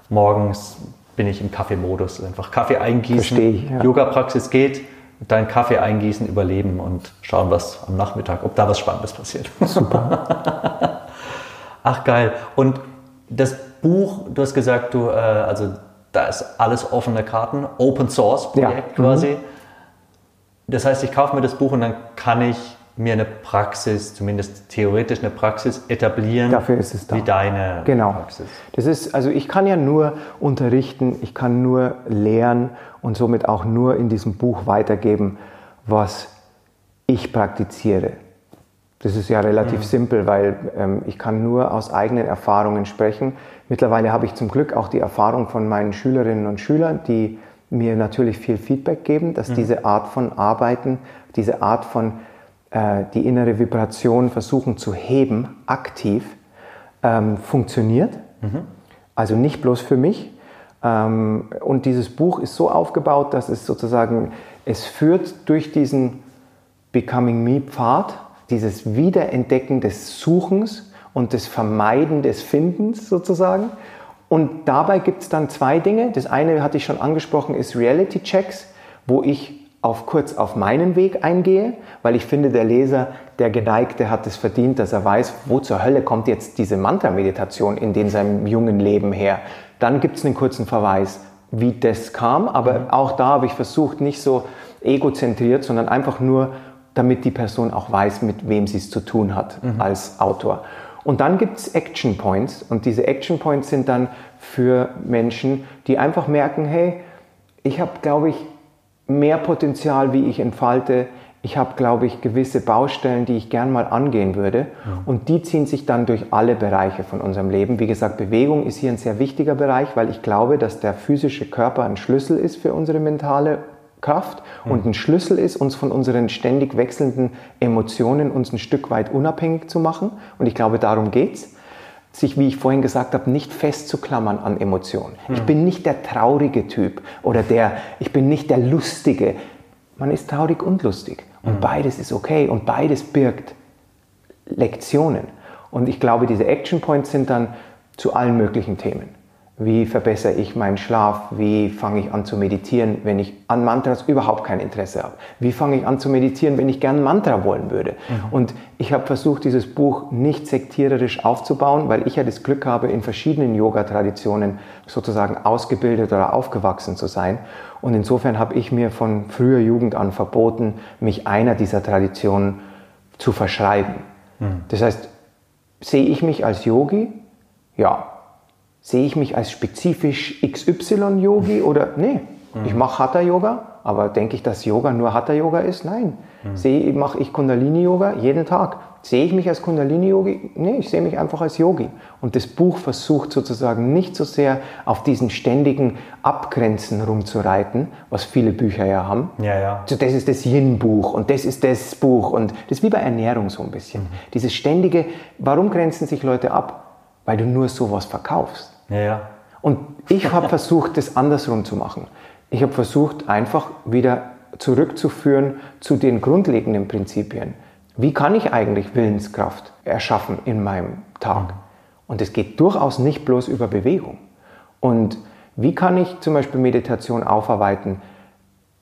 Morgens bin ich im Kaffeemodus. Einfach Kaffee eingießen, Versteh ich, ja. Yoga-Praxis geht, dann Kaffee eingießen, überleben und schauen, was am Nachmittag, ob da was Spannendes passiert. Super. Ach geil. Und das Buch, du hast gesagt, du, äh, also da ist alles offene Karten, Open Source Projekt Ja. Mhm. quasi. Das heißt, ich kaufe mir das Buch und dann kann ich mir eine Praxis, zumindest theoretisch eine Praxis etablieren. Dafür ist es da. Wie deine Genau. Praxis. Das ist, also ich kann ja nur unterrichten, ich kann nur lehren und somit auch nur in diesem Buch weitergeben, was ich praktiziere. Das ist ja relativ simpel, weil ähm, ich kann nur aus eigenen Erfahrungen sprechen. Mittlerweile habe ich zum Glück auch die Erfahrung von meinen Schülerinnen und Schülern, die mir natürlich viel Feedback geben, dass diese Art von Arbeiten, diese Art von äh, die innere Vibration versuchen zu heben, aktiv, ähm, funktioniert. Also nicht bloß für mich. Ähm, und dieses Buch ist so aufgebaut, dass es sozusagen, es führt durch diesen Becoming Me Pfad, dieses Wiederentdecken des Suchens und des Vermeiden des Findens sozusagen. Und dabei gibt es dann zwei Dinge. Das eine hatte ich schon angesprochen, ist Reality Checks, wo ich auf kurz auf meinen Weg eingehe, weil ich finde, der Leser, der Geneigte hat es verdient, dass er weiß, wo zur Hölle kommt jetzt diese Mantra-Meditation in den seinem jungen Leben her. Dann gibt es einen kurzen Verweis, wie das kam, aber auch da habe ich versucht, nicht so egozentriert, sondern einfach nur, damit die Person auch weiß, mit wem sie es zu tun hat als Autor. Und dann gibt es Action Points und diese Action Points sind dann für Menschen, die einfach merken, hey, ich habe, glaube ich, mehr Potenzial, wie ich entfalte. Ich habe, glaube ich, gewisse Baustellen, die ich gern mal angehen würde. Und die ziehen sich dann durch alle Bereiche von unserem Leben. Wie gesagt, Bewegung ist hier ein sehr wichtiger Bereich, weil ich glaube, dass der physische Körper ein Schlüssel ist für unsere mentale Kraft und ein Schlüssel ist, uns von unseren ständig wechselnden Emotionen uns ein Stück weit unabhängig zu machen. Und ich glaube, darum geht's sich, wie ich vorhin gesagt habe, nicht festzuklammern an Emotionen. Ich bin nicht der traurige Typ oder der, ich bin nicht der lustige. Man ist traurig und lustig. Und beides ist okay und beides birgt Lektionen. Und ich glaube, diese Action Points sind dann zu allen möglichen Themen. Wie verbessere ich meinen Schlaf? Wie fange ich an zu meditieren, wenn ich an Mantras überhaupt kein Interesse habe? Wie fange ich an zu meditieren, wenn ich gern Mantra wollen würde? Und ich habe versucht, dieses Buch nicht sektiererisch aufzubauen, weil ich ja das Glück habe, in verschiedenen Yoga-Traditionen sozusagen ausgebildet oder aufgewachsen zu sein. Und insofern habe ich mir von früher Jugend an verboten, mich einer dieser Traditionen zu verschreiben. Das heißt, sehe ich mich als Yogi? Ja. Sehe ich mich als spezifisch XY-Yogi oder nee, mhm. ich mache Hatha-Yoga, aber denke ich, dass Yoga nur Hatha-Yoga ist? Nein. Mhm. Sehe, mache ich Kundalini-Yoga jeden Tag. Sehe ich mich als Kundalini-Yogi? Nee, ich sehe mich einfach als Yogi. Und das Buch versucht sozusagen nicht so sehr auf diesen ständigen Abgrenzen rumzureiten, was viele Bücher ja haben. Ja, ja. So, das ist das Yin-Buch und das ist das Buch. Und das ist wie bei Ernährung so ein bisschen. Mhm. Dieses ständige, warum grenzen sich Leute ab? Weil du nur sowas verkaufst. Ja, ja. Und ich habe versucht, das andersrum zu machen. Ich habe versucht, einfach wieder zurückzuführen zu den grundlegenden Prinzipien. Wie kann ich eigentlich Willenskraft erschaffen in meinem Tag? Und es geht durchaus nicht bloß über Bewegung. Und wie kann ich zum Beispiel Meditation aufarbeiten?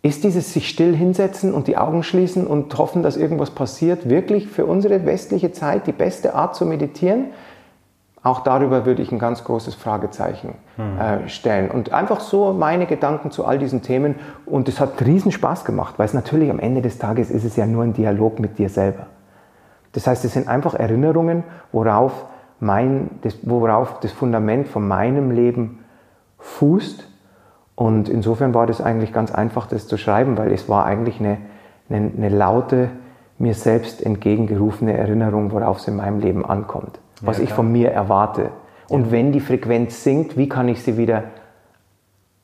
Ist dieses sich still hinsetzen und die Augen schließen und hoffen, dass irgendwas passiert, wirklich für unsere westliche Zeit die beste Art zu meditieren? Auch darüber würde ich ein ganz großes Fragezeichen hm. äh, stellen. Und einfach so meine Gedanken zu all diesen Themen. Und es hat riesen Spaß gemacht, weil es natürlich am Ende des Tages ist es ja nur ein Dialog mit dir selber. Das heißt, es sind einfach Erinnerungen, worauf, mein, das, worauf das Fundament von meinem Leben fußt. Und insofern war das eigentlich ganz einfach, das zu schreiben, weil es war eigentlich eine, eine, eine laute, mir selbst entgegengerufene Erinnerung, worauf es in meinem Leben ankommt was ja, ich von mir erwarte. Und wenn die Frequenz sinkt, wie kann ich sie wieder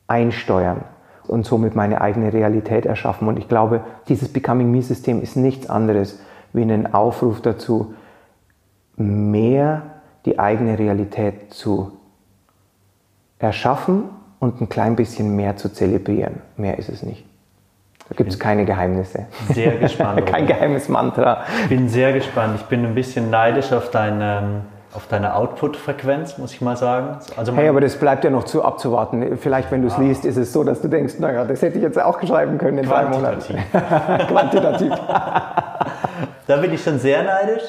einsteuern und somit meine eigene Realität erschaffen? Und ich glaube, dieses Becoming Me-System ist nichts anderes wie ein Aufruf dazu, mehr die eigene Realität zu erschaffen und ein klein bisschen mehr zu zelebrieren. Mehr ist es nicht. Da gibt es keine Geheimnisse. Sehr gespannt. Kein geheimes Mantra. Ich bin sehr gespannt. Ich bin ein bisschen neidisch auf deine, auf deine Output-Frequenz, muss ich mal sagen. Also hey, aber das bleibt ja noch zu abzuwarten. Vielleicht, wenn du es ah. liest, ist es so, dass du denkst, naja, das hätte ich jetzt auch schreiben können in drei Monaten. Quantitativ. da bin ich schon sehr neidisch.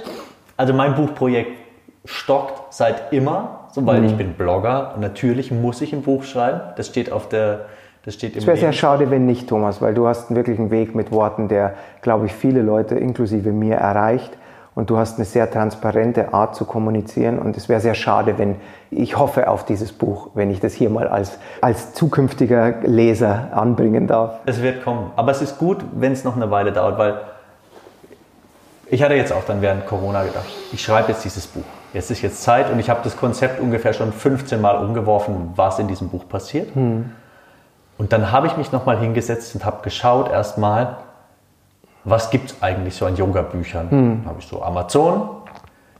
Also mein Buchprojekt stockt seit immer, so, weil mhm. ich bin Blogger und natürlich muss ich ein Buch schreiben. Das steht auf der das steht im Es wäre sehr schade, wenn nicht, Thomas, weil du hast wirklich einen Weg mit Worten, der, glaube ich, viele Leute, inklusive mir, erreicht. Und du hast eine sehr transparente Art zu kommunizieren. Und es wäre sehr schade, wenn ich hoffe auf dieses Buch, wenn ich das hier mal als, als zukünftiger Leser anbringen darf. Es wird kommen. Aber es ist gut, wenn es noch eine Weile dauert, weil ich hatte jetzt auch dann während Corona gedacht, ich schreibe jetzt dieses Buch. Jetzt ist jetzt Zeit und ich habe das Konzept ungefähr schon 15 Mal umgeworfen, was in diesem Buch passiert. Hm. Und dann habe ich mich nochmal hingesetzt und habe geschaut erstmal, was gibt es eigentlich so an Yoga-Büchern? Hm. Dann habe ich so Amazon,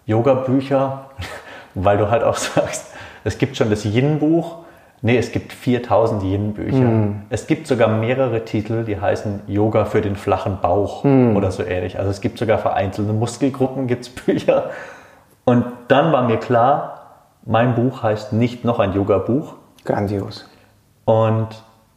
Yoga-Bücher, weil du halt auch sagst, es gibt schon das Yin-Buch. Nee, es gibt 4000 Yin-Bücher. Hm. Es gibt sogar mehrere Titel, die heißen Yoga für den flachen Bauch hm. oder so ähnlich. Also es gibt sogar für einzelne Muskelgruppen gibt's Bücher. Und dann war mir klar, mein Buch heißt nicht noch ein Yoga-Buch. Grandios. Und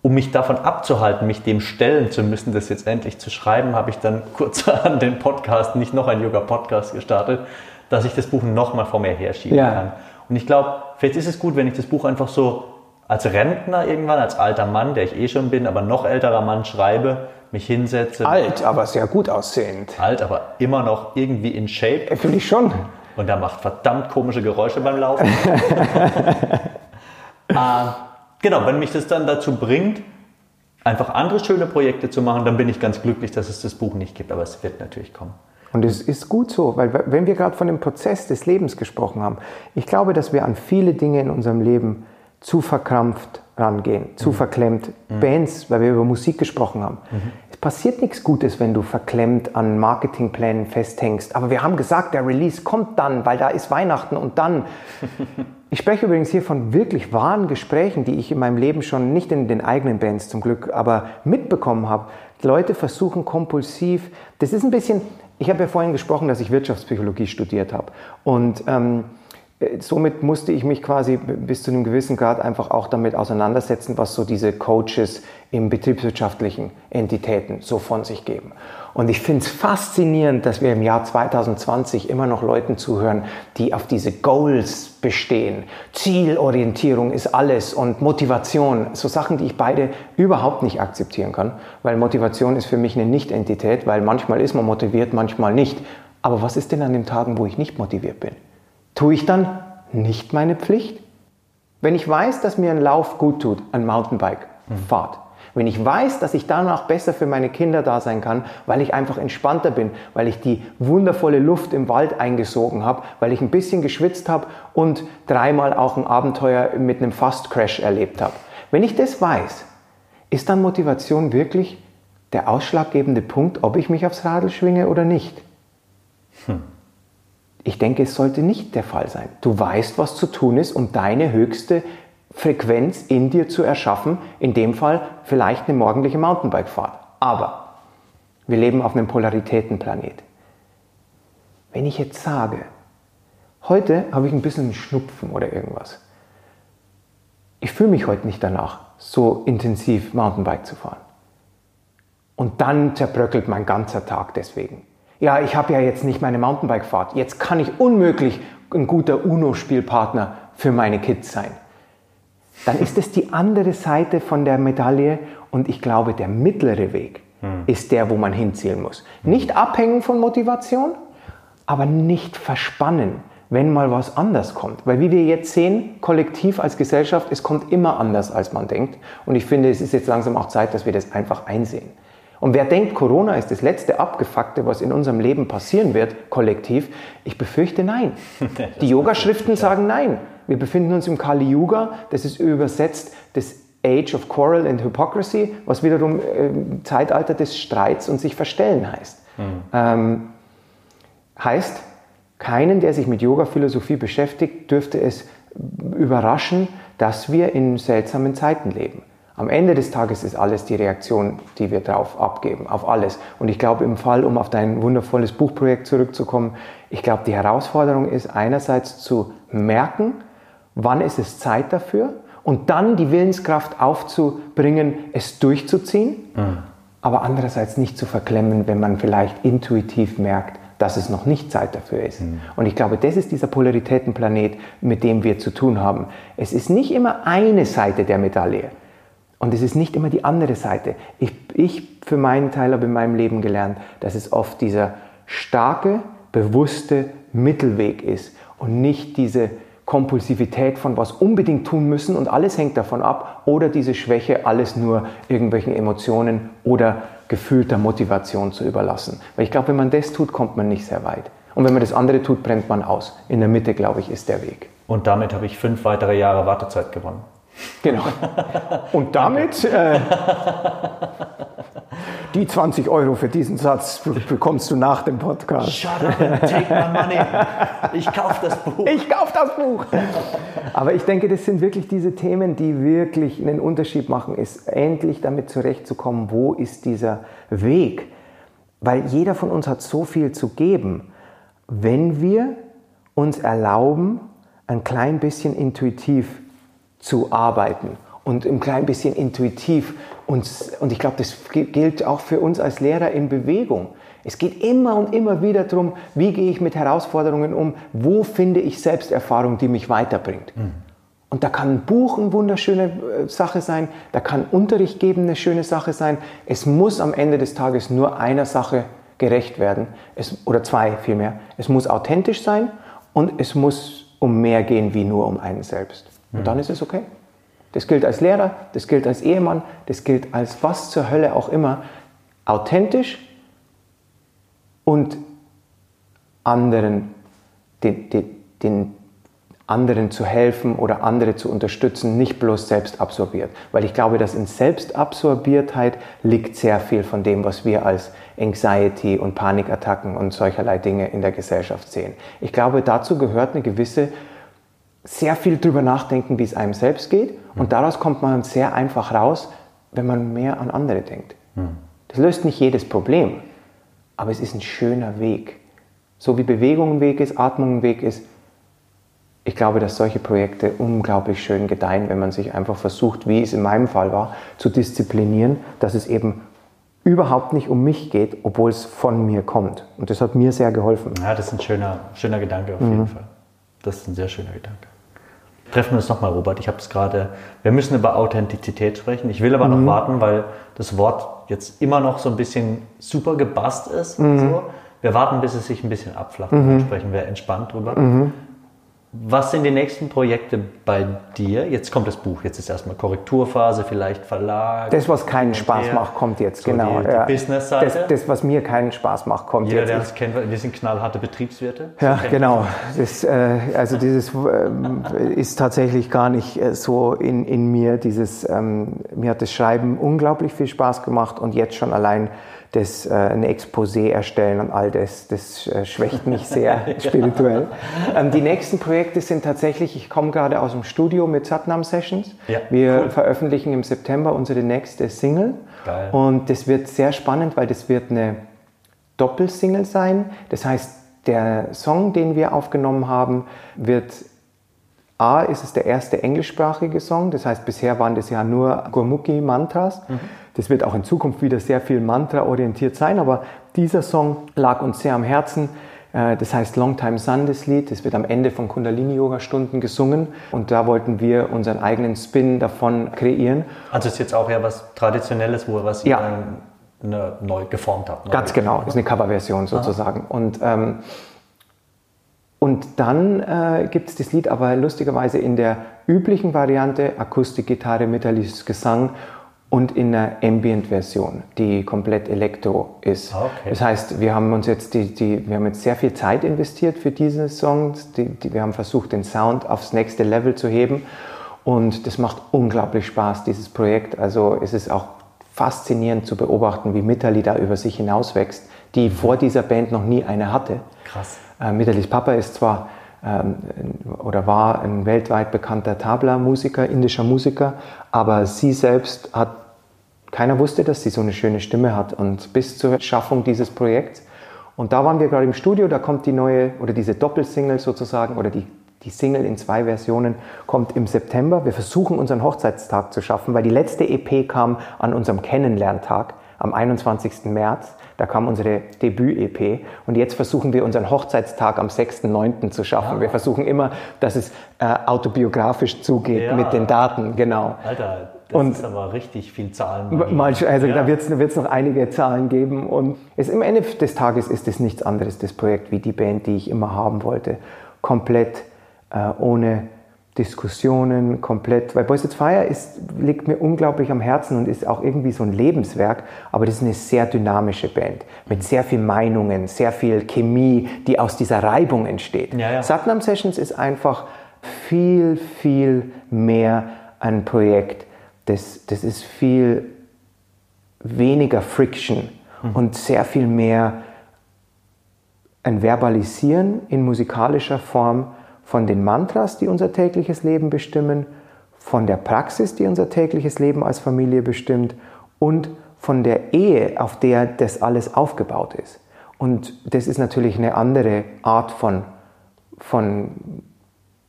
um mich davon abzuhalten, mich dem stellen zu müssen, das jetzt endlich zu schreiben, habe ich dann kurz an den Podcast, nicht noch ein Yoga-Podcast gestartet, dass ich das Buch nochmal vor mir herschieben ja. kann. Und ich glaube, vielleicht ist es gut, wenn ich das Buch einfach so als Rentner irgendwann, als alter Mann, der ich eh schon bin, aber noch älterer Mann schreibe, mich hinsetze. Alt, aber sehr gut aussehend. Alt, aber immer noch irgendwie in Shape. Finde ich schon. Und er macht verdammt komische Geräusche beim Laufen. äh, genau, wenn mich das dann dazu bringt, einfach andere schöne Projekte zu machen, dann bin ich ganz glücklich, dass es das Buch nicht gibt. Aber es wird natürlich kommen. Und es ist gut so, weil wenn wir gerade von dem Prozess des Lebens gesprochen haben, ich glaube, dass wir an viele Dinge in unserem Leben zu verkrampft rangehen, mhm. zu verklemmt. Mhm. Bands, weil wir über Musik gesprochen haben. Mhm. Es passiert nichts Gutes, wenn du verklemmt an Marketingplänen festhängst. Aber wir haben gesagt, der Release kommt dann, weil da ist Weihnachten und dann. Ich spreche übrigens hier von wirklich wahren Gesprächen, die ich in meinem Leben schon nicht in den eigenen Bands zum Glück, aber mitbekommen habe. Leute versuchen kompulsiv, das ist ein bisschen, ich habe ja vorhin gesprochen, dass ich Wirtschaftspsychologie studiert habe. Und ähm, somit musste ich mich quasi bis zu einem gewissen Grad einfach auch damit auseinandersetzen, was so diese Coaches im betriebswirtschaftlichen Entitäten so von sich geben. Und ich finde es faszinierend, dass wir im Jahr 2020 immer noch Leuten zuhören, die auf diese Goals bestehen. Zielorientierung ist alles und Motivation, so Sachen, die ich beide überhaupt nicht akzeptieren kann, weil Motivation ist für mich eine Nicht-Entität, weil manchmal ist man motiviert, manchmal nicht. Aber was ist denn an den Tagen, wo ich nicht motiviert bin? Tue ich dann nicht meine Pflicht? Wenn ich weiß, dass mir ein Lauf gut tut, ein Mountainbike-Fahrt, mhm. wenn ich weiß, dass ich danach besser für meine Kinder da sein kann, weil ich einfach entspannter bin, weil ich die wundervolle Luft im Wald eingesogen habe, weil ich ein bisschen geschwitzt habe und dreimal auch ein Abenteuer mit einem Fast Crash erlebt habe. Wenn ich das weiß, ist dann Motivation wirklich der ausschlaggebende Punkt, ob ich mich aufs Radl schwinge oder nicht? Ich denke, es sollte nicht der Fall sein. Du weißt, was zu tun ist, um deine höchste Frequenz in dir zu erschaffen. In dem Fall vielleicht eine morgendliche Mountainbike-Fahrt. Aber wir leben auf einem Polaritätenplanet. Wenn ich jetzt sage, heute habe ich ein bisschen Schnupfen oder irgendwas. Ich fühle mich heute nicht danach, so intensiv Mountainbike zu fahren. Und dann zerbröckelt mein ganzer Tag deswegen ja, ich habe ja jetzt nicht meine Mountainbike-Fahrt, jetzt kann ich unmöglich ein guter UNO-Spielpartner für meine Kids sein. Dann ist es die andere Seite von der Medaille und ich glaube, der mittlere Weg hm. ist der, wo man hinzielen muss. Nicht abhängen von Motivation, aber nicht verspannen, wenn mal was anders kommt. Weil wie wir jetzt sehen, kollektiv als Gesellschaft, es kommt immer anders, als man denkt. Und ich finde, es ist jetzt langsam auch Zeit, dass wir das einfach einsehen. Und wer denkt, Corona ist das letzte Abgefuckte, was in unserem Leben passieren wird, kollektiv, ich befürchte nein. Die Yoga-Schriften sagen nein. Wir befinden uns im Kali Yuga, das ist übersetzt das Age of Quarrel and Hypocrisy, was wiederum äh, Zeitalter des Streits und sich verstellen heißt. Mhm. Ähm, heißt, keinen, der sich mit Yoga-Philosophie beschäftigt, dürfte es überraschen, dass wir in seltsamen Zeiten leben. Am Ende des Tages ist alles die Reaktion, die wir darauf abgeben, auf alles. Und ich glaube, im Fall, um auf dein wundervolles Buchprojekt zurückzukommen, ich glaube, die Herausforderung ist einerseits zu merken, wann ist es Zeit dafür und dann die Willenskraft aufzubringen, es durchzuziehen, mhm. aber andererseits nicht zu verklemmen, wenn man vielleicht intuitiv merkt, dass es noch nicht Zeit dafür ist. Mhm. Und ich glaube, das ist dieser Polaritätenplanet, mit dem wir zu tun haben. Es ist nicht immer eine Seite der Medaille. Und es ist nicht immer die andere Seite. Ich, ich für meinen Teil habe in meinem Leben gelernt, dass es oft dieser starke, bewusste Mittelweg ist und nicht diese Kompulsivität von was unbedingt tun müssen und alles hängt davon ab oder diese Schwäche, alles nur irgendwelchen Emotionen oder gefühlter Motivation zu überlassen. Weil ich glaube, wenn man das tut, kommt man nicht sehr weit. Und wenn man das andere tut, brennt man aus. In der Mitte, glaube ich, ist der Weg. Und damit habe ich fünf weitere Jahre Wartezeit gewonnen. Genau. Und damit äh, die 20 Euro für diesen Satz bekommst du nach dem Podcast. Shut up and take my money. Ich kaufe das Buch. Ich kaufe das Buch. Aber ich denke, das sind wirklich diese Themen, die wirklich einen Unterschied machen, ist endlich damit zurechtzukommen, wo ist dieser Weg. Weil jeder von uns hat so viel zu geben. Wenn wir uns erlauben, ein klein bisschen intuitiv zu arbeiten und ein klein bisschen intuitiv. Uns, und ich glaube, das gilt auch für uns als Lehrer in Bewegung. Es geht immer und immer wieder darum, wie gehe ich mit Herausforderungen um, wo finde ich Selbsterfahrung, die mich weiterbringt. Mhm. Und da kann ein Buch eine wunderschöne äh, Sache sein, da kann Unterricht geben eine schöne Sache sein. Es muss am Ende des Tages nur einer Sache gerecht werden, es, oder zwei vielmehr. Es muss authentisch sein und es muss um mehr gehen wie nur um einen selbst. Und dann ist es okay. Das gilt als Lehrer, das gilt als Ehemann, das gilt als was zur Hölle auch immer. Authentisch und anderen, den, den, den anderen zu helfen oder andere zu unterstützen, nicht bloß selbst absorbiert. Weil ich glaube, dass in Selbstabsorbiertheit liegt sehr viel von dem, was wir als Anxiety und Panikattacken und solcherlei Dinge in der Gesellschaft sehen. Ich glaube, dazu gehört eine gewisse sehr viel drüber nachdenken, wie es einem selbst geht. Und mhm. daraus kommt man sehr einfach raus, wenn man mehr an andere denkt. Mhm. Das löst nicht jedes Problem, aber es ist ein schöner Weg. So wie Bewegung ein Weg ist, Atmung ein Weg ist. Ich glaube, dass solche Projekte unglaublich schön gedeihen, wenn man sich einfach versucht, wie es in meinem Fall war, zu disziplinieren, dass es eben überhaupt nicht um mich geht, obwohl es von mir kommt. Und das hat mir sehr geholfen. Ja, das ist ein schöner, schöner Gedanke auf mhm. jeden Fall. Das ist ein sehr schöner Gedanke. Treffen wir uns nochmal, Robert. Ich habe es gerade, wir müssen über Authentizität sprechen. Ich will aber mhm. noch warten, weil das Wort jetzt immer noch so ein bisschen super gebast ist. Mhm. So. Wir warten, bis es sich ein bisschen abflacht. Mhm. Dann sprechen wir entspannt drüber. Was sind die nächsten Projekte bei dir? Jetzt kommt das Buch, jetzt ist erstmal Korrekturphase, vielleicht Verlag. Das, was keinen Spaß her. macht, kommt jetzt, so genau. Die, die ja. Business-Seite. Das, das, was mir keinen Spaß macht, kommt Jeder, jetzt. Jeder, der das kennt, wir sind knallharte Betriebswirte. Ja, genau. Das, äh, also dieses äh, ist tatsächlich gar nicht äh, so in, in mir. Dieses, ähm, mir hat das Schreiben unglaublich viel Spaß gemacht und jetzt schon allein das, äh, ein Exposé erstellen und all das, das äh, schwächt mich sehr spirituell. Ähm, die nächsten Projekte sind tatsächlich, ich komme gerade aus dem Studio mit Satnam Sessions. Ja, Wir cool. veröffentlichen im September unsere nächste Single. Geil. Und das wird sehr spannend, weil das wird eine Doppelsingle sein. Das heißt, der Song, den wir aufgenommen haben, wird A ist es der erste englischsprachige Song, das heißt bisher waren das ja nur Gurmukhi-Mantras. Mhm. Das wird auch in Zukunft wieder sehr viel Mantra-orientiert sein, aber dieser Song lag uns sehr am Herzen. Äh, das heißt Long Time Sun, das Lied. Das wird am Ende von Kundalini-Yoga-Stunden gesungen. Und da wollten wir unseren eigenen Spin davon kreieren. Also ist jetzt auch ja was Traditionelles, wo was ihr ja. dann neu geformt habt. Neu Ganz genau, ist eine Coverversion sozusagen. Aha. Und ähm, und dann äh, gibt es das Lied aber lustigerweise in der üblichen Variante, Akustikgitarre, metallisches Gesang und in einer Ambient-Version, die komplett Elektro ist. Ah, okay. Das heißt, wir haben uns jetzt die, die, wir haben jetzt sehr viel Zeit investiert für diese Songs. Die, die, wir haben versucht, den Sound aufs nächste Level zu heben. Und das macht unglaublich Spaß, dieses Projekt. Also es ist auch faszinierend zu beobachten, wie Mitali da über sich hinauswächst, die vor dieser Band noch nie eine hatte. Krass. Äh, Mitalis Papa ist zwar oder war ein weltweit bekannter Tabla-Musiker, indischer Musiker, aber sie selbst hat, keiner wusste, dass sie so eine schöne Stimme hat und bis zur Schaffung dieses Projekts. Und da waren wir gerade im Studio, da kommt die neue oder diese Doppelsingle sozusagen oder die, die Single in zwei Versionen kommt im September. Wir versuchen unseren Hochzeitstag zu schaffen, weil die letzte EP kam an unserem Kennenlerntag am 21. März. Da kam unsere Debüt-EP und jetzt versuchen wir unseren Hochzeitstag am 6.9. zu schaffen. Ja. Wir versuchen immer, dass es äh, autobiografisch zugeht ja. mit den Daten, genau. Alter, das und ist aber richtig viel Zahlen. Mal, also ja. da wird es noch einige Zahlen geben und es, im Ende des Tages ist es nichts anderes, das Projekt, wie die Band, die ich immer haben wollte. Komplett äh, ohne Diskussionen komplett, weil Boys at Fire ist, liegt mir unglaublich am Herzen und ist auch irgendwie so ein Lebenswerk, aber das ist eine sehr dynamische Band mit sehr viel Meinungen, sehr viel Chemie, die aus dieser Reibung entsteht. Ja, ja. Satnam Sessions ist einfach viel, viel mehr ein Projekt, das, das ist viel weniger Friction mhm. und sehr viel mehr ein Verbalisieren in musikalischer Form von den Mantras, die unser tägliches Leben bestimmen, von der Praxis, die unser tägliches Leben als Familie bestimmt und von der Ehe, auf der das alles aufgebaut ist. Und das ist natürlich eine andere Art von, von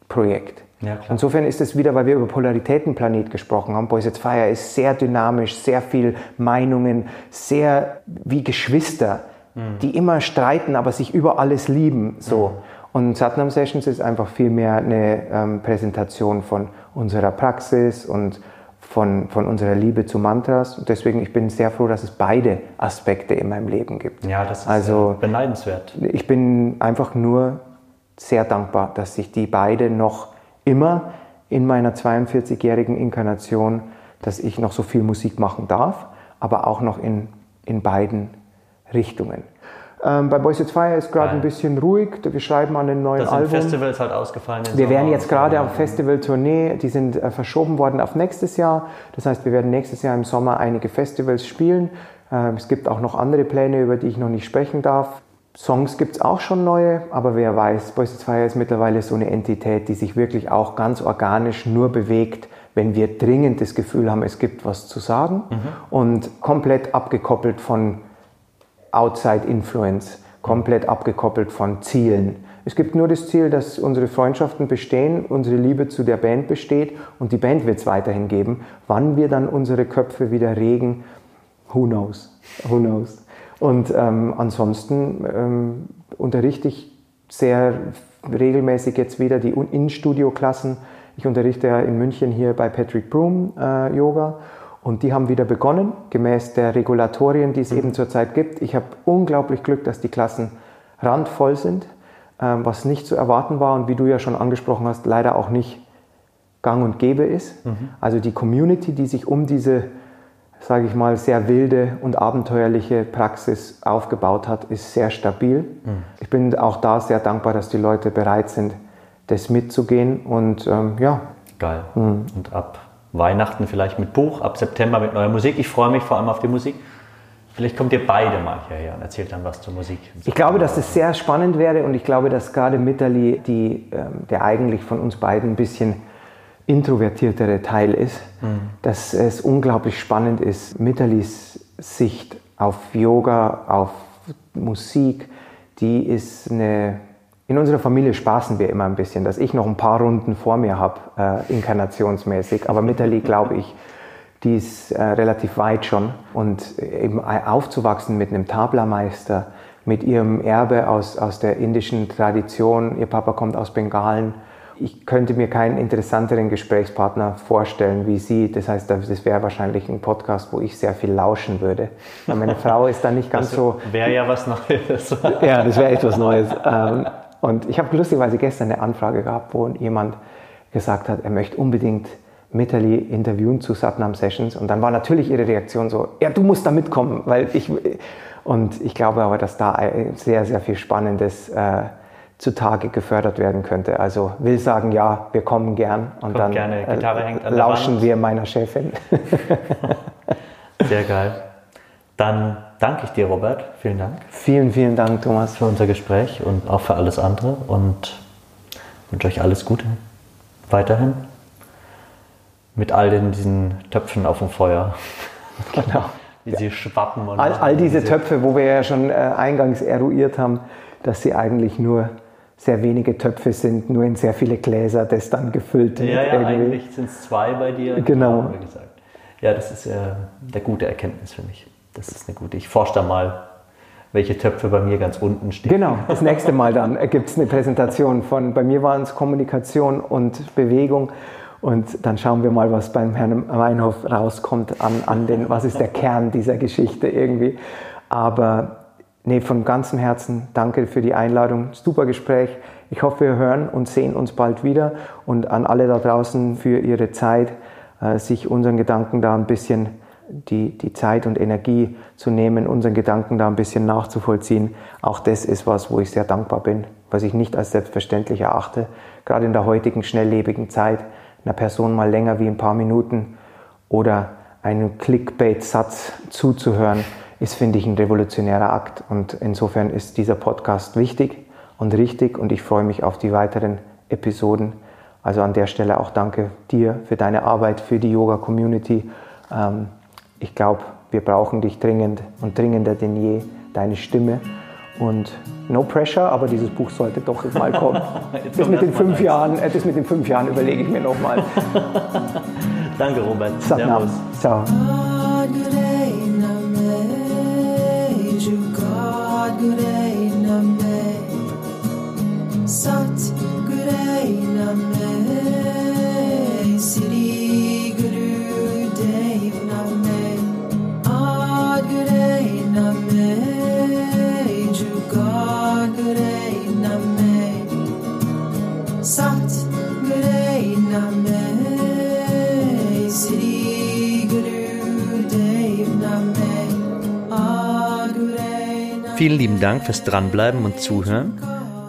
Projekt. Ja, Insofern ist es wieder, weil wir über Polaritätenplanet gesprochen haben. Boys at Fire ist sehr dynamisch, sehr viel Meinungen, sehr wie Geschwister, mhm. die immer streiten, aber sich über alles lieben. So. Mhm. Und Satnam Sessions ist einfach viel mehr eine ähm, Präsentation von unserer Praxis und von, von unserer Liebe zu Mantras. Und deswegen, ich bin sehr froh, dass es beide Aspekte in meinem Leben gibt. Ja, das ist also, beneidenswert. Ich bin einfach nur sehr dankbar, dass sich die beide noch immer in meiner 42-jährigen Inkarnation, dass ich noch so viel Musik machen darf, aber auch noch in, in beiden Richtungen. Ähm, bei Boys It's Fire ist gerade ein bisschen ruhig. Wir schreiben an einem neuen das Album. Das Festivals halt ausgefallen. Wir werden jetzt gerade auf Festival-Tournee. Die sind äh, verschoben worden auf nächstes Jahr. Das heißt, wir werden nächstes Jahr im Sommer einige Festivals spielen. Ähm, es gibt auch noch andere Pläne, über die ich noch nicht sprechen darf. Songs gibt es auch schon neue, aber wer weiß, Boys It's Fire ist mittlerweile so eine Entität, die sich wirklich auch ganz organisch nur bewegt, wenn wir dringend das Gefühl haben, es gibt was zu sagen mhm. und komplett abgekoppelt von Outside Influence, komplett abgekoppelt von Zielen. Es gibt nur das Ziel, dass unsere Freundschaften bestehen, unsere Liebe zu der Band besteht und die Band wird es weiterhin geben. Wann wir dann unsere Köpfe wieder regen, who knows? Who knows? Und ähm, ansonsten ähm, unterrichte ich sehr regelmäßig jetzt wieder die In-Studio-Klassen. Ich unterrichte ja in München hier bei Patrick Broom äh, Yoga und die haben wieder begonnen, gemäß der Regulatorien, die es mhm. eben zurzeit gibt. Ich habe unglaublich Glück, dass die Klassen randvoll sind. ähm, was nicht zu erwarten war und wie du ja schon angesprochen hast, leider auch nicht gang und gäbe ist. Mhm. Also die Community, die sich um diese, sage ich mal, sehr wilde und abenteuerliche Praxis aufgebaut hat, ist sehr stabil. Mhm. Ich bin auch da sehr dankbar, dass die Leute bereit sind, das mitzugehen und ähm, ja. Geil. Mhm. Und ab Weihnachten vielleicht mit Buch, ab September mit neuer Musik. Ich freue mich vor allem auf die Musik. Vielleicht kommt ihr beide mal hierher und erzählt dann was zur Musik. Ich glaube, dass es sehr spannend wäre und ich glaube, dass gerade Mitterli, die, ähm, der eigentlich von uns beiden ein bisschen introvertiertere Teil ist, mhm. dass es unglaublich spannend ist, Mitterlis Sicht auf Yoga, auf Musik, die ist eine in unserer Familie spaßen wir immer ein bisschen, dass ich noch ein paar Runden vor mir habe, äh, inkarnationsmäßig. Aber Mitterli, glaube ich, die ist äh, relativ weit schon. Und eben aufzuwachsen mit einem Tablermeister, mit ihrem Erbe aus, aus der indischen Tradition. Ihr Papa kommt aus Bengalen. Ich könnte mir keinen interessanteren Gesprächspartner vorstellen wie sie. Das heißt, das wäre wahrscheinlich ein Podcast, wo ich sehr viel lauschen würde. Meine Frau ist da nicht ganz das so. Wäre ja was Neues. ja, das wäre etwas Neues. Ähm, und ich habe lustigerweise gestern eine Anfrage gehabt, wo jemand gesagt hat, er möchte unbedingt Mitterli interviewen zu Satnam Sessions. Und dann war natürlich ihre Reaktion so, ja, du musst da mitkommen, weil ich. Und ich glaube aber, dass da sehr, sehr viel Spannendes äh, zutage gefördert werden könnte. Also will sagen, ja, wir kommen gern und Kommt dann gerne. Gitarre hängt an lauschen wir meiner Chefin. sehr geil. Dann danke ich dir, Robert. Vielen Dank. Vielen, vielen Dank, Thomas. Für unser Gespräch und auch für alles andere. Und wünsche euch alles Gute weiterhin. Mit all den, diesen Töpfen auf dem Feuer. Genau. Wie sie schwappen. Und all, all diese, Töpfe, wo wir ja schon äh, eingangs eruiert haben, dass sie eigentlich nur sehr wenige Töpfe sind, nur in sehr viele Gläser, das dann gefüllt wird. Ja, ja, eigentlich sind es zwei bei dir. Genau. Ja, das ist äh, eine gute Erkenntnis für mich. Das ist eine gute. Ich forsche da mal, welche Töpfe bei mir ganz unten stehen. Genau, das nächste Mal dann gibt es eine Präsentation von, bei mir waren es Kommunikation und Bewegung. Und dann schauen wir mal, was beim Herrn Meinhof rauskommt an, an den, was ist der Kern dieser Geschichte irgendwie. Aber nee, von ganzem Herzen danke für die Einladung. Super Gespräch. Ich hoffe, wir hören und sehen uns bald wieder. Und an alle da draußen für ihre Zeit, äh, sich unseren Gedanken da ein bisschen die, die Zeit und Energie zu nehmen, unseren Gedanken da ein bisschen nachzuvollziehen. Auch das ist was, wo ich sehr dankbar bin, was ich nicht als selbstverständlich erachte. Gerade in der heutigen schnelllebigen Zeit, einer Person mal länger wie ein paar Minuten oder einem Clickbait-Satz zuzuhören, ist, finde ich, ein revolutionärer Akt. Und insofern ist dieser Podcast wichtig und richtig und ich freue mich auf die weiteren Episoden. Also an der Stelle auch danke dir für deine Arbeit, für die Yoga-Community. Ähm, ich glaube, wir brauchen dich dringend und dringender denn je, deine Stimme. Und no pressure, aber dieses Buch sollte doch mal kommen. das, mit den fünf Jahren, äh, das mit den fünf Jahren überlege ich mir nochmal. Danke, Robert. Satnam. Ciao. Vielen lieben Dank fürs Dranbleiben und Zuhören.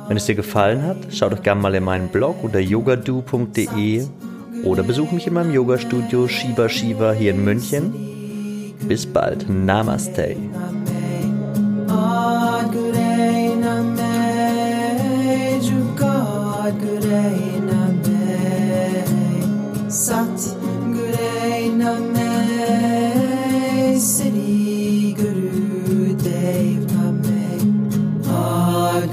Wenn es dir gefallen hat, schau doch gerne mal in meinen Blog unter yogadu.de oder besuch mich in meinem Yogastudio Shiva Shiva hier in München. Bis bald. Namaste. Sat Gure Name Sri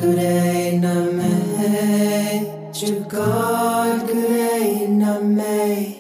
Güney Namay, to God, Güney